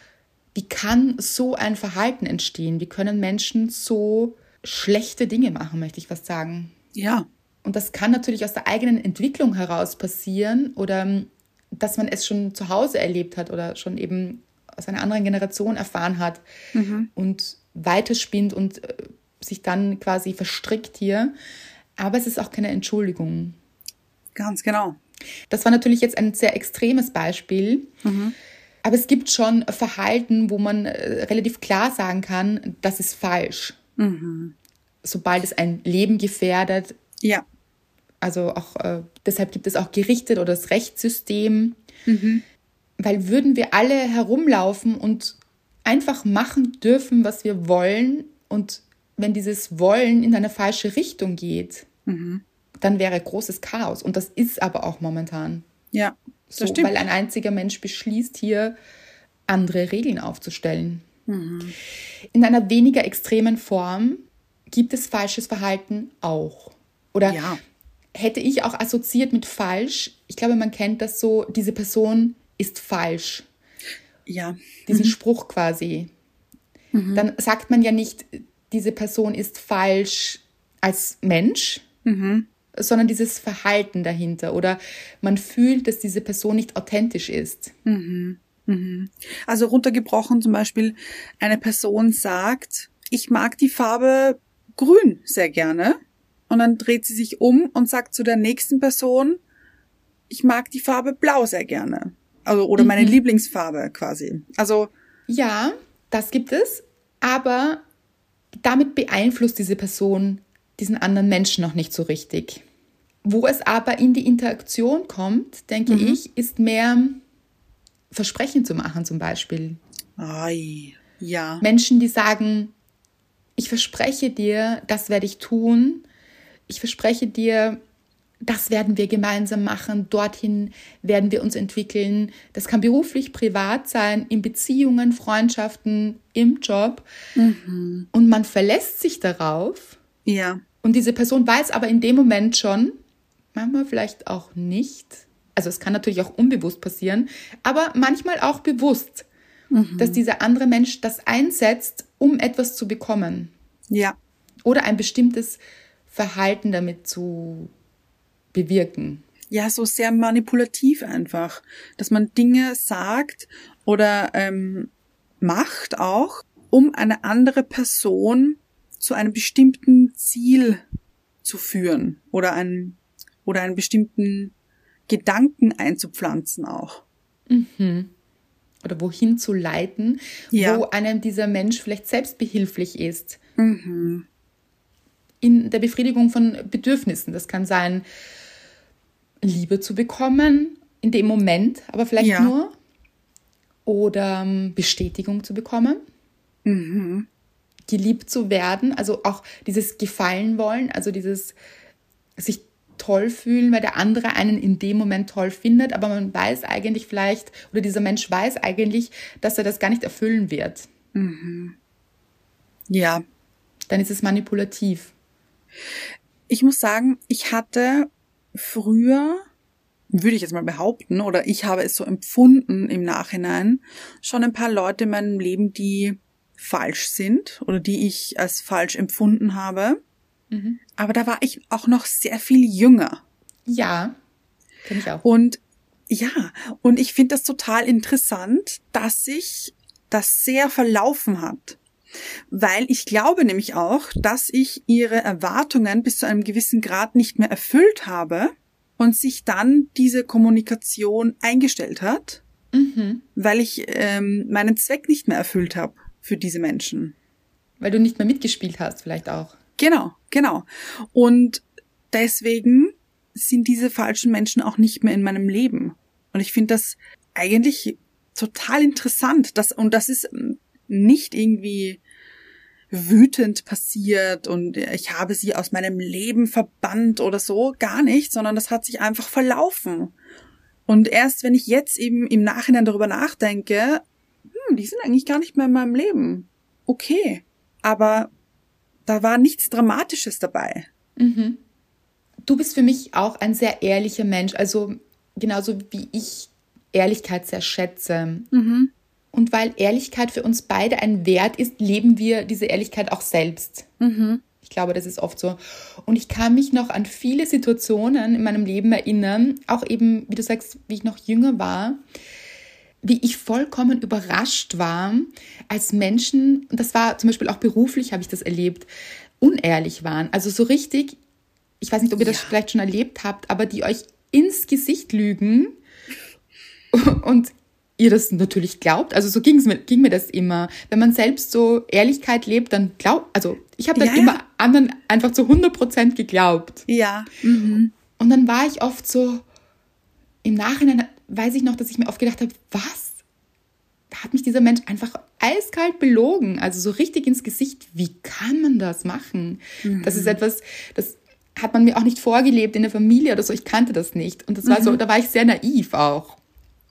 wie kann so ein Verhalten entstehen? Wie können Menschen so schlechte Dinge machen, möchte ich fast sagen? Ja. Und das kann natürlich aus der eigenen Entwicklung heraus passieren oder ähm, dass man es schon zu Hause erlebt hat oder schon eben aus einer anderen Generation erfahren hat mhm. und weiterspinnt und äh, sich dann quasi verstrickt hier. Aber es ist auch keine Entschuldigung. Ganz genau. Das war natürlich jetzt ein sehr extremes Beispiel. Mhm. Aber es gibt schon Verhalten, wo man äh, relativ klar sagen kann, das ist falsch. Mhm. Sobald es ein Leben gefährdet. Ja. Also auch äh, deshalb gibt es auch Gerichte oder das Rechtssystem. Mhm. Weil würden wir alle herumlaufen und einfach machen dürfen, was wir wollen und wenn dieses Wollen in eine falsche Richtung geht, mhm. dann wäre großes Chaos. Und das ist aber auch momentan. Ja. So, stimmt. weil ein einziger Mensch beschließt, hier andere Regeln aufzustellen. Mhm. In einer weniger extremen Form gibt es falsches Verhalten auch. Oder ja. hätte ich auch assoziiert mit falsch, ich glaube, man kennt das so, diese Person ist falsch. Ja. Diesen mhm. Spruch quasi. Mhm. Dann sagt man ja nicht, diese Person ist falsch als Mensch, mhm sondern dieses Verhalten dahinter oder man fühlt, dass diese Person nicht authentisch ist. Mhm. Mhm. Also runtergebrochen zum Beispiel, eine Person sagt, ich mag die Farbe grün sehr gerne und dann dreht sie sich um und sagt zu der nächsten Person, ich mag die Farbe blau sehr gerne. Also, oder meine mhm. Lieblingsfarbe quasi. Also. Ja, das gibt es, aber damit beeinflusst diese Person diesen anderen Menschen noch nicht so richtig. Wo es aber in die Interaktion kommt, denke mhm. ich, ist mehr Versprechen zu machen zum Beispiel. Ei, ja. Menschen, die sagen, ich verspreche dir, das werde ich tun. Ich verspreche dir, das werden wir gemeinsam machen, dorthin werden wir uns entwickeln. Das kann beruflich, privat sein, in Beziehungen, Freundschaften, im Job. Mhm. Und man verlässt sich darauf. Ja. Und diese Person weiß aber in dem Moment schon, manchmal vielleicht auch nicht. Also es kann natürlich auch unbewusst passieren, aber manchmal auch bewusst, mhm. dass dieser andere Mensch das einsetzt, um etwas zu bekommen. Ja. Oder ein bestimmtes Verhalten damit zu bewirken. Ja, so sehr manipulativ einfach, dass man Dinge sagt oder ähm, macht auch, um eine andere Person zu einem bestimmten Ziel zu führen oder einen, oder einen bestimmten Gedanken einzupflanzen auch. Mhm. Oder wohin zu leiten, ja. wo einem dieser Mensch vielleicht selbst behilflich ist. Mhm. In der Befriedigung von Bedürfnissen. Das kann sein, Liebe zu bekommen, in dem Moment, aber vielleicht ja. nur. Oder ähm, Bestätigung zu bekommen. Mhm. Geliebt zu werden, also auch dieses Gefallen wollen, also dieses sich toll fühlen, weil der andere einen in dem Moment toll findet, aber man weiß eigentlich vielleicht, oder dieser Mensch weiß eigentlich, dass er das gar nicht erfüllen wird. Mhm. Ja. Dann ist es manipulativ. Ich muss sagen, ich hatte früher, würde ich jetzt mal behaupten, oder ich habe es so empfunden im Nachhinein, schon ein paar Leute in meinem Leben, die falsch sind oder die ich als falsch empfunden habe. Mhm. Aber da war ich auch noch sehr viel jünger. Ja, finde ich auch. Und ja, und ich finde das total interessant, dass sich das sehr verlaufen hat. Weil ich glaube nämlich auch, dass ich ihre Erwartungen bis zu einem gewissen Grad nicht mehr erfüllt habe und sich dann diese Kommunikation eingestellt hat, mhm. weil ich ähm, meinen Zweck nicht mehr erfüllt habe für diese Menschen. Weil du nicht mehr mitgespielt hast, vielleicht auch. Genau, genau. Und deswegen sind diese falschen Menschen auch nicht mehr in meinem Leben. Und ich finde das eigentlich total interessant. Das, und das ist nicht irgendwie wütend passiert und ich habe sie aus meinem Leben verbannt oder so, gar nicht, sondern das hat sich einfach verlaufen. Und erst wenn ich jetzt eben im Nachhinein darüber nachdenke, hm, die sind eigentlich gar nicht mehr in meinem Leben. Okay. Aber da war nichts Dramatisches dabei. Mhm. Du bist für mich auch ein sehr ehrlicher Mensch, also genauso wie ich Ehrlichkeit sehr schätze. Mhm. Und weil Ehrlichkeit für uns beide ein Wert ist, leben wir diese Ehrlichkeit auch selbst. Mhm. Ich glaube, das ist oft so. Und ich kann mich noch an viele Situationen in meinem Leben erinnern, auch eben, wie du sagst, wie ich noch jünger war, wie ich vollkommen überrascht war, als Menschen, und das war zum Beispiel auch beruflich, habe ich das erlebt, unehrlich waren. Also so richtig, ich weiß nicht, ob ihr ja. das vielleicht schon erlebt habt, aber die euch ins Gesicht lügen und ihr das natürlich glaubt. Also so ging's mir, ging mir das immer. Wenn man selbst so Ehrlichkeit lebt, dann glaubt, also ich habe das ja, immer anderen einfach zu 100 Prozent geglaubt. Ja. Mhm. Und dann war ich oft so, im Nachhinein weiß ich noch, dass ich mir oft gedacht habe, was? Da hat mich dieser Mensch einfach eiskalt belogen. Also so richtig ins Gesicht. Wie kann man das machen? Mhm. Das ist etwas, das hat man mir auch nicht vorgelebt in der Familie oder so. Ich kannte das nicht. Und das war mhm. so, da war ich sehr naiv auch.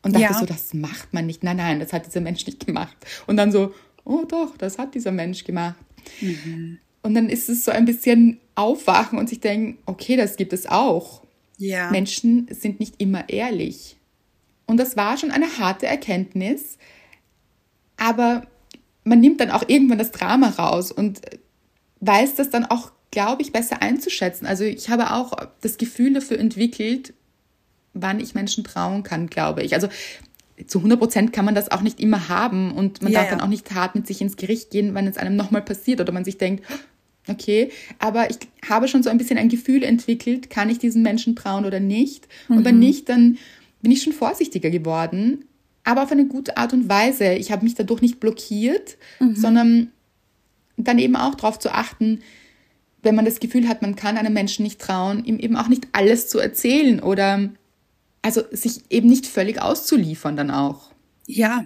Und dachte ja. so, das macht man nicht. Nein, nein, das hat dieser Mensch nicht gemacht. Und dann so, oh doch, das hat dieser Mensch gemacht. Mhm. Und dann ist es so ein bisschen aufwachen und sich denken, okay, das gibt es auch. Ja. Menschen sind nicht immer ehrlich. Und das war schon eine harte Erkenntnis. Aber man nimmt dann auch irgendwann das Drama raus und weiß das dann auch, glaube ich, besser einzuschätzen. Also ich habe auch das Gefühl dafür entwickelt, wann ich Menschen trauen kann, glaube ich. Also zu 100 Prozent kann man das auch nicht immer haben und man ja, darf ja. dann auch nicht hart mit sich ins Gericht gehen, wenn es einem nochmal passiert oder man sich denkt, okay, aber ich habe schon so ein bisschen ein Gefühl entwickelt, kann ich diesen Menschen trauen oder nicht? Mhm. Und wenn mhm. nicht, dann bin ich schon vorsichtiger geworden, aber auf eine gute Art und Weise. Ich habe mich dadurch nicht blockiert, mhm. sondern dann eben auch darauf zu achten, wenn man das Gefühl hat, man kann einem Menschen nicht trauen, ihm eben auch nicht alles zu erzählen oder also sich eben nicht völlig auszuliefern dann auch. Ja.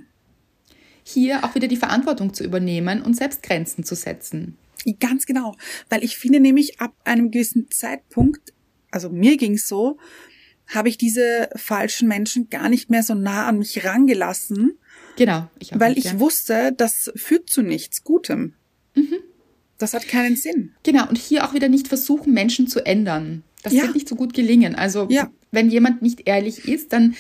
Hier auch wieder die Verantwortung zu übernehmen und selbst Grenzen zu setzen. Ganz genau, weil ich finde nämlich ab einem gewissen Zeitpunkt, also mir ging's so, habe ich diese falschen Menschen gar nicht mehr so nah an mich rangelassen. Genau. Ich weil nicht, ich ja. wusste, das führt zu nichts Gutem. Mhm. Das hat keinen Sinn. Genau. Und hier auch wieder nicht versuchen, Menschen zu ändern. Das ja. wird nicht so gut gelingen. Also ja. wenn jemand nicht ehrlich ist, dann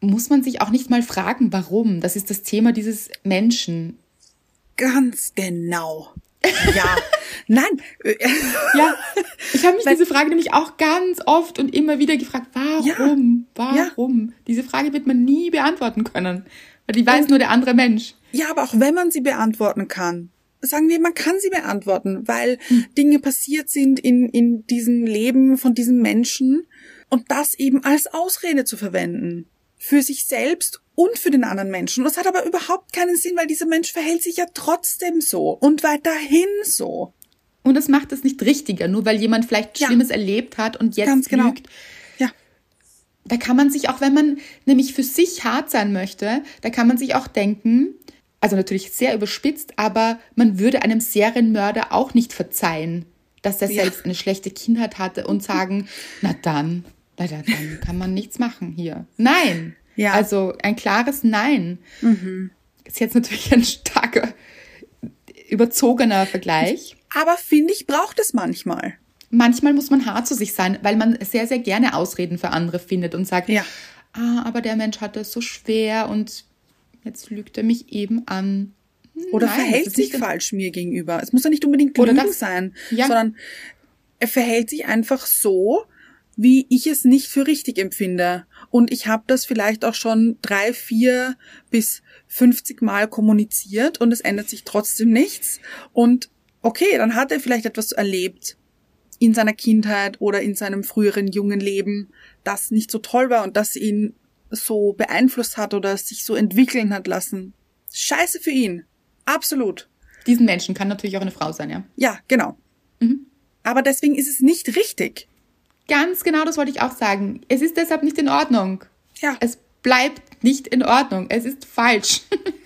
muss man sich auch nicht mal fragen, warum. Das ist das Thema dieses Menschen. Ganz genau. Ja, nein. ja, ich habe mich Weil, diese Frage nämlich auch ganz oft und immer wieder gefragt, warum, ja, warum? Ja. Diese Frage wird man nie beantworten können, weil die weiß und, nur der andere Mensch. Ja, aber auch wenn man sie beantworten kann, sagen wir, man kann sie beantworten, weil hm. Dinge passiert sind in, in diesem Leben von diesem Menschen und das eben als Ausrede zu verwenden. Für sich selbst und für den anderen Menschen. Das hat aber überhaupt keinen Sinn, weil dieser Mensch verhält sich ja trotzdem so und weiterhin so. Und das macht es nicht richtiger, nur weil jemand vielleicht Schlimmes ja. erlebt hat und jetzt Ganz genau. lügt. Ja. Da kann man sich auch, wenn man nämlich für sich hart sein möchte, da kann man sich auch denken, also natürlich sehr überspitzt, aber man würde einem Serienmörder auch nicht verzeihen, dass er ja. selbst eine schlechte Kindheit hatte und sagen, na dann, na dann kann man nichts machen hier. Nein. Ja. Also ein klares Nein. Mhm. Ist jetzt natürlich ein starker, überzogener Vergleich. Aber finde ich, braucht es manchmal. Manchmal muss man hart zu sich sein, weil man sehr, sehr gerne Ausreden für andere findet und sagt, ja. ah, aber der Mensch hatte es so schwer und jetzt lügt er mich eben an. Oder Nein, verhält sich falsch mir gegenüber. Es muss ja nicht unbedingt Lügen sein, ja. sondern er verhält sich einfach so, wie ich es nicht für richtig empfinde. Und ich habe das vielleicht auch schon drei, vier bis 50 Mal kommuniziert und es ändert sich trotzdem nichts. Und okay, dann hat er vielleicht etwas erlebt in seiner Kindheit oder in seinem früheren jungen Leben, das nicht so toll war und das ihn so beeinflusst hat oder sich so entwickeln hat lassen. Scheiße für ihn. Absolut. Diesen Menschen kann natürlich auch eine Frau sein, ja? Ja, genau. Mhm. Aber deswegen ist es nicht richtig. Ganz genau, das wollte ich auch sagen. Es ist deshalb nicht in Ordnung. Ja. Es bleibt nicht in Ordnung. Es ist falsch.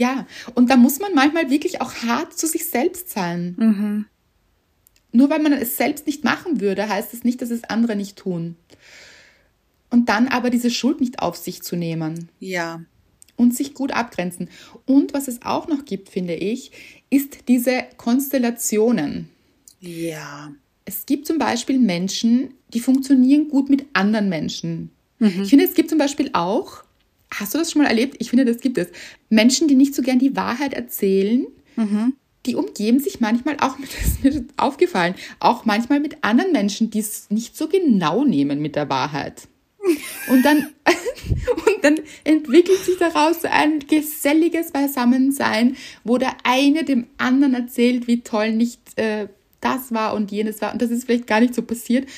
Ja, und da muss man manchmal wirklich auch hart zu sich selbst sein. Mhm. Nur weil man es selbst nicht machen würde, heißt es nicht, dass es andere nicht tun. Und dann aber diese Schuld nicht auf sich zu nehmen. Ja. Und sich gut abgrenzen. Und was es auch noch gibt, finde ich, ist diese Konstellationen. Ja. Es gibt zum Beispiel Menschen, die funktionieren gut mit anderen Menschen. Mhm. Ich finde, es gibt zum Beispiel auch, hast du das schon mal erlebt? Ich finde, das gibt es. Menschen, die nicht so gern die Wahrheit erzählen, mhm. die umgeben sich manchmal auch, mit, das ist mir aufgefallen, auch manchmal mit anderen Menschen, die es nicht so genau nehmen mit der Wahrheit. Und dann, und dann entwickelt sich daraus ein geselliges Beisammensein, wo der eine dem anderen erzählt, wie toll nicht äh, das war und jenes war. Und das ist vielleicht gar nicht so passiert.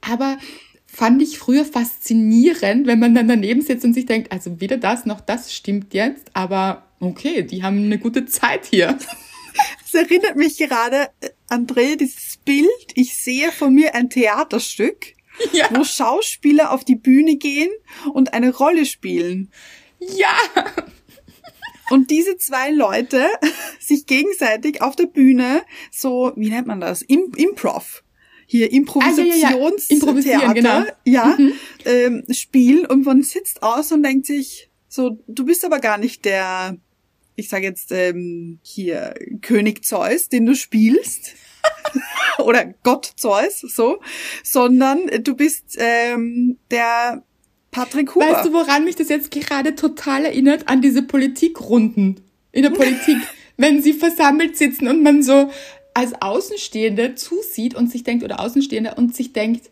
Aber fand ich früher faszinierend, wenn man dann daneben sitzt und sich denkt, also weder das noch das stimmt jetzt, aber okay, die haben eine gute Zeit hier. Es erinnert mich gerade, äh, André, dieses Bild, ich sehe von mir ein Theaterstück, ja. wo Schauspieler auf die Bühne gehen und eine Rolle spielen. Ja. Und diese zwei Leute sich gegenseitig auf der Bühne so, wie nennt man das? Im Improv hier Improvisationstheater, ah, ja, ja, ja. genau. ja mhm. ähm, spielen und man sitzt aus und denkt sich so, du bist aber gar nicht der, ich sage jetzt ähm, hier König Zeus, den du spielst. oder Gott Zeus, so, sondern du bist ähm, der Patrick Huber. Weißt du, woran mich das jetzt gerade total erinnert? An diese Politikrunden in der Politik, wenn sie versammelt sitzen und man so, als Außenstehende zusieht und sich denkt, oder Außenstehende und sich denkt,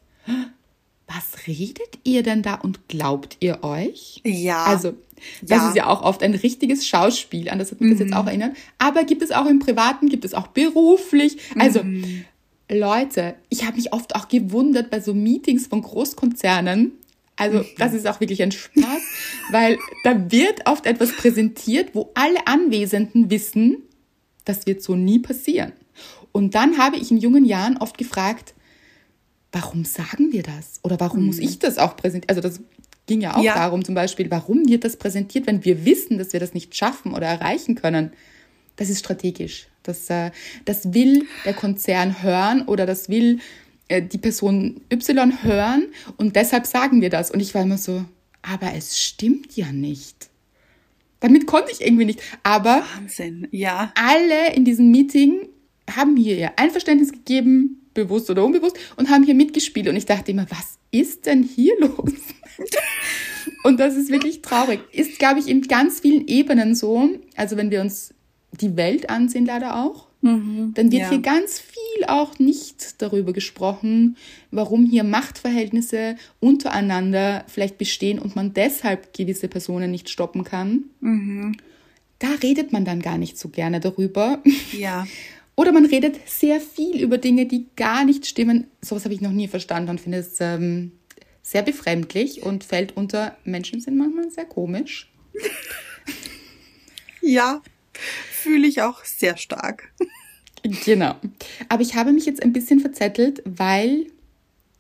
was redet ihr denn da und glaubt ihr euch? Ja. Also, das ja. ist ja auch oft ein richtiges Schauspiel, an das hat mich mhm. das jetzt mhm. auch erinnert. Aber gibt es auch im Privaten, gibt es auch beruflich. Also, mhm. Leute, ich habe mich oft auch gewundert bei so Meetings von Großkonzernen. Also, mhm. das ist auch wirklich ein Spaß, weil da wird oft etwas präsentiert, wo alle Anwesenden wissen, das wird so nie passieren. Und dann habe ich in jungen Jahren oft gefragt, warum sagen wir das? Oder warum mhm. muss ich das auch präsentieren? Also das ging ja auch ja. darum zum Beispiel, warum wird das präsentiert, wenn wir wissen, dass wir das nicht schaffen oder erreichen können? Das ist strategisch. Das, äh, das will der Konzern hören oder das will äh, die Person Y hören und deshalb sagen wir das. Und ich war immer so, aber es stimmt ja nicht. Damit konnte ich irgendwie nicht. Aber Wahnsinn, ja. Alle in diesem Meeting haben hier ihr Einverständnis gegeben, bewusst oder unbewusst, und haben hier mitgespielt. Und ich dachte immer, was ist denn hier los? Und das ist wirklich traurig. Ist, glaube ich, in ganz vielen Ebenen so. Also wenn wir uns die Welt ansehen, leider auch, mhm, dann wird ja. hier ganz viel auch nicht darüber gesprochen, warum hier Machtverhältnisse untereinander vielleicht bestehen und man deshalb gewisse Personen nicht stoppen kann. Mhm. Da redet man dann gar nicht so gerne darüber. Ja. Oder man redet sehr viel über Dinge, die gar nicht stimmen. Sowas habe ich noch nie verstanden und finde es ähm, sehr befremdlich und fällt unter Menschen sind manchmal sehr komisch. ja, fühle ich auch sehr stark. Genau. Aber ich habe mich jetzt ein bisschen verzettelt, weil,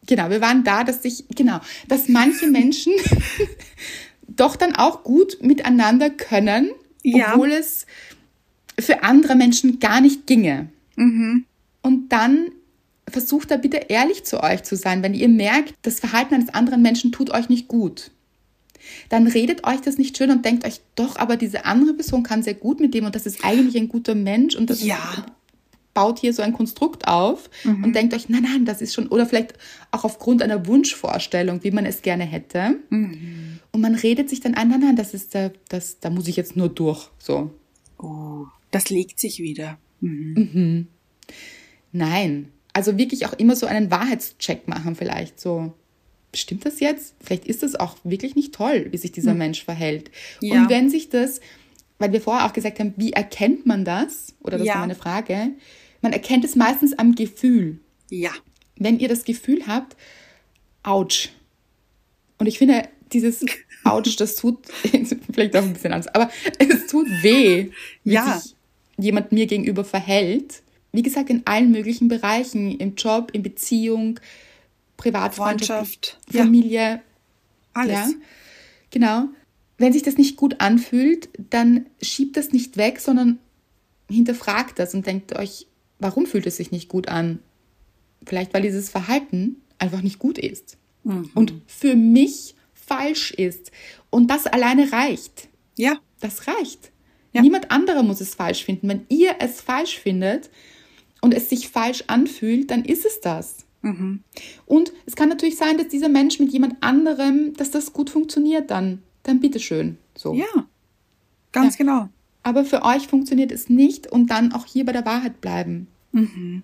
genau, wir waren da, dass sich, genau, dass manche Menschen doch dann auch gut miteinander können, obwohl ja. es für andere Menschen gar nicht ginge. Mhm. Und dann versucht da bitte ehrlich zu euch zu sein, wenn ihr merkt, das Verhalten eines anderen Menschen tut euch nicht gut. Dann redet euch das nicht schön und denkt euch, doch, aber diese andere Person kann sehr gut mit dem und das ist eigentlich ein guter Mensch und das ja. baut hier so ein Konstrukt auf mhm. und denkt euch, nein, nein, das ist schon, oder vielleicht auch aufgrund einer Wunschvorstellung, wie man es gerne hätte. Mhm. Und man redet sich dann ein, nein, nein, das ist, das, da muss ich jetzt nur durch, so. Oh. Das legt sich wieder. Mhm. Mhm. Nein. Also wirklich auch immer so einen Wahrheitscheck machen, vielleicht. So, stimmt das jetzt? Vielleicht ist das auch wirklich nicht toll, wie sich dieser mhm. Mensch verhält. Ja. Und wenn sich das, weil wir vorher auch gesagt haben, wie erkennt man das? Oder das ja. war meine Frage. Man erkennt es meistens am Gefühl. Ja. Wenn ihr das Gefühl habt, ouch. Und ich finde, dieses ouch, das tut vielleicht auch ein bisschen anders, aber es tut weh, wie ja. sich jemand mir gegenüber verhält. Wie gesagt, in allen möglichen Bereichen, im Job, in Beziehung, Privatfreundschaft, Familie. Alles. Ja, genau. wenn sich das nicht gut anfühlt, dann schiebt das nicht weg, sondern hinterfragt das und denkt euch, warum fühlt es sich nicht gut an? Vielleicht, weil dieses Verhalten einfach nicht gut ist mhm. und für mich falsch ist. Und das alleine reicht. Ja. Das reicht. Ja. Niemand anderer muss es falsch finden. Wenn ihr es falsch findet und es sich falsch anfühlt, dann ist es das. Mhm. Und es kann natürlich sein, dass dieser Mensch mit jemand anderem, dass das gut funktioniert dann. Dann bitteschön. So. Ja, ganz ja. genau. Aber für euch funktioniert es nicht und dann auch hier bei der Wahrheit bleiben. Mhm.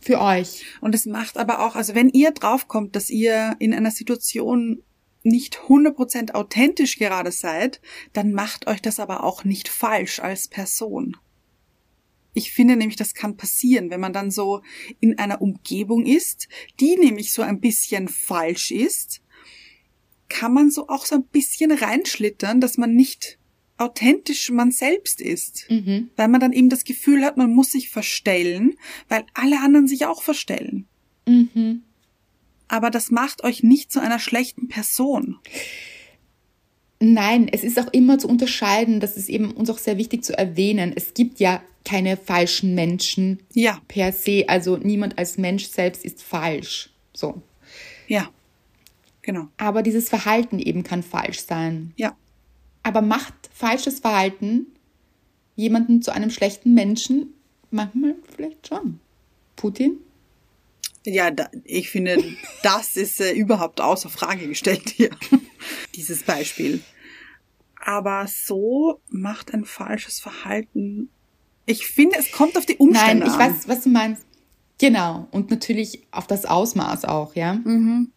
Für euch. Und es macht aber auch, also wenn ihr draufkommt, dass ihr in einer Situation nicht 100% authentisch gerade seid, dann macht euch das aber auch nicht falsch als Person. Ich finde nämlich, das kann passieren, wenn man dann so in einer Umgebung ist, die nämlich so ein bisschen falsch ist, kann man so auch so ein bisschen reinschlittern, dass man nicht authentisch man selbst ist. Mhm. Weil man dann eben das Gefühl hat, man muss sich verstellen, weil alle anderen sich auch verstellen. Mhm. Aber das macht euch nicht zu einer schlechten Person. Nein, es ist auch immer zu unterscheiden, das ist eben uns auch sehr wichtig zu erwähnen. Es gibt ja keine falschen Menschen ja. per se. Also niemand als Mensch selbst ist falsch. So. Ja. Genau. Aber dieses Verhalten eben kann falsch sein. Ja. Aber macht falsches Verhalten jemanden zu einem schlechten Menschen? Manchmal vielleicht schon. Putin? Ja, da, ich finde, das ist äh, überhaupt außer Frage gestellt hier, dieses Beispiel. Aber so macht ein falsches Verhalten. Ich finde, es kommt auf die Umstände Nein, ich an. weiß, was du meinst. Genau. Und natürlich auf das Ausmaß auch, ja. Mhm.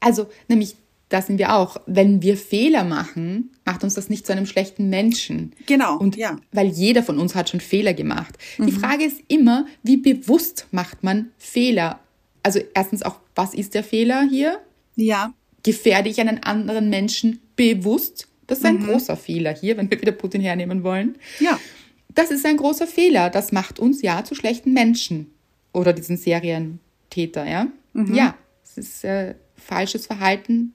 Also, nämlich, da sind wir auch. Wenn wir Fehler machen, macht uns das nicht zu einem schlechten Menschen. Genau. Und ja. weil jeder von uns hat schon Fehler gemacht. Mhm. Die Frage ist immer, wie bewusst macht man Fehler? also erstens auch, was ist der Fehler hier? Ja. Gefährde ich einen anderen Menschen bewusst? Das ist ein mhm. großer Fehler hier, wenn wir wieder Putin hernehmen wollen. Ja. Das ist ein großer Fehler. Das macht uns ja zu schlechten Menschen. Oder diesen Serientäter, ja? Mhm. Ja. Es ist äh, falsches Verhalten.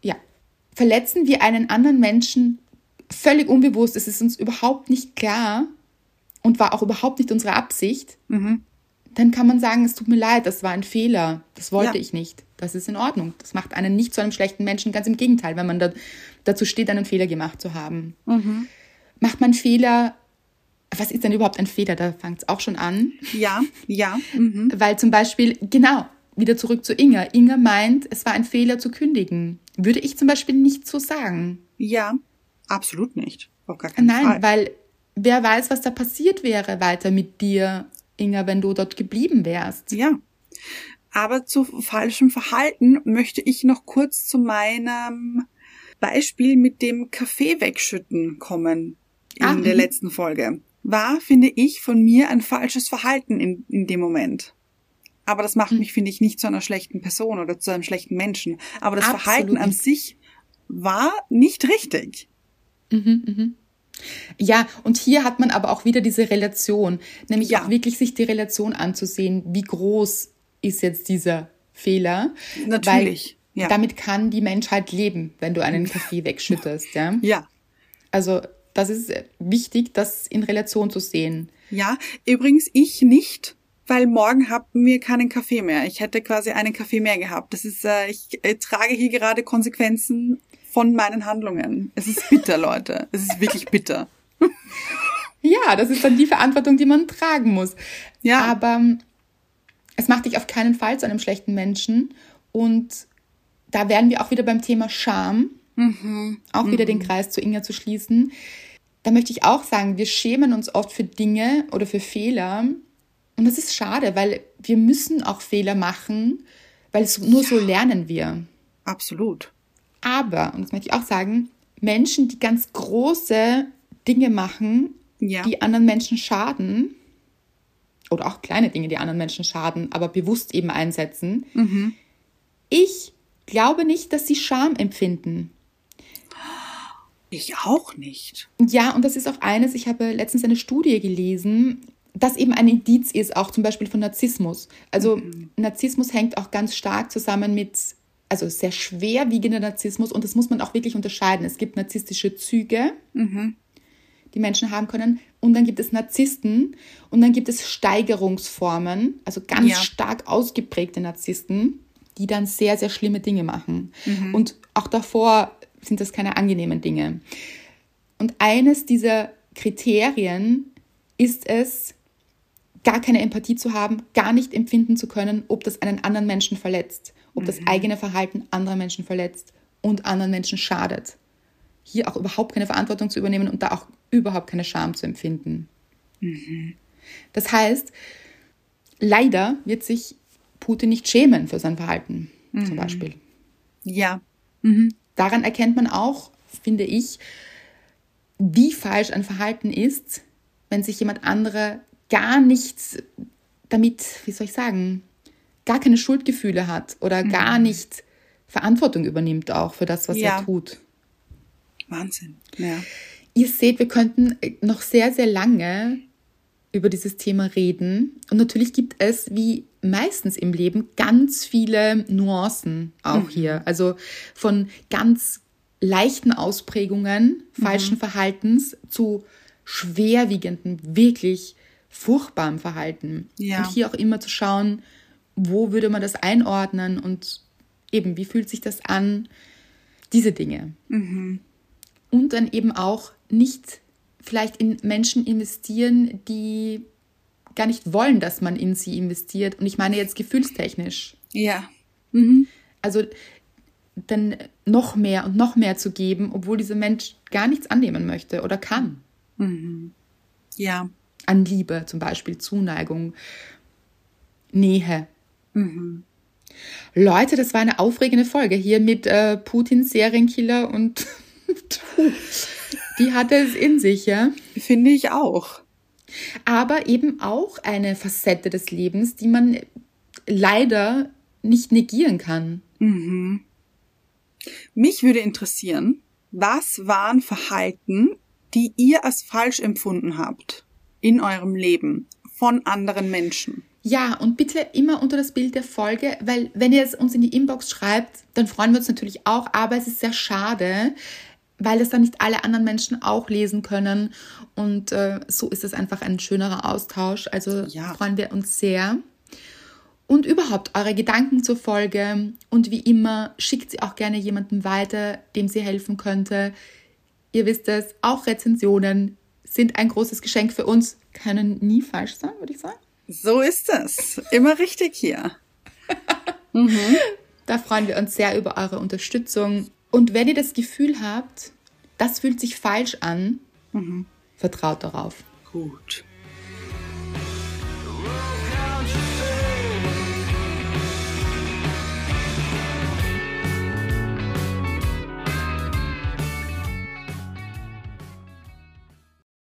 Ja. Verletzen wir einen anderen Menschen völlig unbewusst, es ist uns überhaupt nicht klar und war auch überhaupt nicht unsere Absicht, mhm dann kann man sagen, es tut mir leid, das war ein Fehler, das wollte ja. ich nicht. Das ist in Ordnung. Das macht einen nicht zu einem schlechten Menschen, ganz im Gegenteil, wenn man da, dazu steht, einen Fehler gemacht zu haben. Mhm. Macht man Fehler, was ist denn überhaupt ein Fehler? Da fängt es auch schon an. Ja, ja. Mhm. Weil zum Beispiel, genau, wieder zurück zu Inga. Inga meint, es war ein Fehler zu kündigen. Würde ich zum Beispiel nicht so sagen. Ja, absolut nicht. Auf gar keinen Nein, Fall. weil wer weiß, was da passiert wäre weiter mit dir Inga, wenn du dort geblieben wärst. Ja. Aber zu falschem Verhalten möchte ich noch kurz zu meinem Beispiel mit dem Kaffee wegschütten kommen in ah, der mhm. letzten Folge. War, finde ich, von mir ein falsches Verhalten in, in dem Moment. Aber das macht mhm. mich, finde ich, nicht zu einer schlechten Person oder zu einem schlechten Menschen. Aber das Absolut. Verhalten an sich war nicht richtig. Mhm, mhm. Ja, und hier hat man aber auch wieder diese Relation, nämlich ja. auch wirklich sich die Relation anzusehen, wie groß ist jetzt dieser Fehler. Natürlich. Weil ja. damit kann die Menschheit leben, wenn du einen Kaffee wegschüttest. Ja. ja. Also das ist wichtig, das in Relation zu sehen. Ja, übrigens ich nicht, weil morgen haben wir keinen Kaffee mehr. Ich hätte quasi einen Kaffee mehr gehabt. Das ist, äh, ich äh, trage hier gerade Konsequenzen von meinen Handlungen. Es ist bitter, Leute. Es ist wirklich bitter. Ja, das ist dann die Verantwortung, die man tragen muss. Ja. Aber ähm, es macht dich auf keinen Fall zu einem schlechten Menschen. Und da wären wir auch wieder beim Thema Scham. Mhm. Auch wieder den mhm. Kreis zu Inga zu schließen. Da möchte ich auch sagen, wir schämen uns oft für Dinge oder für Fehler. Und das ist schade, weil wir müssen auch Fehler machen, weil nur ja. so lernen wir. Absolut. Aber, und das möchte ich auch sagen, Menschen, die ganz große Dinge machen, ja. die anderen Menschen schaden, oder auch kleine Dinge, die anderen Menschen schaden, aber bewusst eben einsetzen, mhm. ich glaube nicht, dass sie Scham empfinden. Ich auch nicht. Ja, und das ist auch eines, ich habe letztens eine Studie gelesen, das eben ein Indiz ist, auch zum Beispiel von Narzissmus. Also mhm. Narzissmus hängt auch ganz stark zusammen mit also sehr schwerwiegender Narzissmus und das muss man auch wirklich unterscheiden. Es gibt narzisstische Züge, die Menschen haben können und dann gibt es Narzissten und dann gibt es Steigerungsformen, also ganz Ja. stark ausgeprägte Narzissten, die dann sehr, sehr schlimme Dinge machen. Und auch davor sind das keine angenehmen Dinge. Und eines dieser Kriterien ist es, gar keine Empathie zu haben, gar nicht empfinden zu können, ob das einen anderen Menschen verletzt, ob das eigene Verhalten anderer Menschen verletzt und anderen Menschen schadet. Hier auch überhaupt keine Verantwortung zu übernehmen und da auch überhaupt keine Scham zu empfinden. Das heißt, leider wird sich Putin nicht schämen für sein Verhalten, zum Beispiel. Ja. Daran erkennt man auch, finde ich, wie falsch ein Verhalten ist, wenn sich jemand andere gar nichts damit, wie soll ich sagen, gar keine Schuldgefühle hat oder gar nicht Verantwortung übernimmt auch für das, was Ja. er tut. Wahnsinn. Ja. Ihr seht, wir könnten noch sehr, sehr lange über dieses Thema reden. Und natürlich gibt es, wie meistens im Leben, ganz viele Nuancen auch hier. Also von ganz leichten Ausprägungen falschen Verhaltens zu schwerwiegenden, wirklich furchtbarem Verhalten. Ja. Und hier auch immer zu schauen, wo würde man das einordnen und eben, wie fühlt sich das an? Diese Dinge und dann eben auch nicht vielleicht in Menschen investieren, die gar nicht wollen, dass man in sie investiert. Und ich meine jetzt gefühlstechnisch. Ja. Also dann noch mehr und noch mehr zu geben, obwohl dieser Mensch gar nichts annehmen möchte oder kann. Ja. An Liebe zum Beispiel, Zuneigung, Nähe. Leute, das war eine aufregende Folge hier mit äh, Putins Serienkiller und die hatte es in sich, ja. Finde ich auch. aber eben auch eine Facette des Lebens, die man leider nicht negieren kann. Mich würde interessieren, was waren Verhalten, die ihr als falsch empfunden habt in eurem Leben von anderen Menschen? Ja, und bitte immer unter das Bild der Folge, weil wenn ihr es uns in die Inbox schreibt, dann freuen wir uns natürlich auch, aber es ist sehr schade, weil das dann nicht alle anderen Menschen auch lesen können. Und äh, so ist es einfach ein schönerer Austausch. Also Ja. freuen wir uns sehr. Und überhaupt eure Gedanken zur Folge. Und wie immer, schickt sie auch gerne jemandem weiter, dem sie helfen könnte. Ihr wisst es, auch Rezensionen sind ein großes Geschenk für uns, können nie falsch sein, würde ich sagen. So ist es. Immer richtig hier. Da freuen wir uns sehr über eure Unterstützung. Und wenn ihr das Gefühl habt, das fühlt sich falsch an, vertraut darauf. Gut.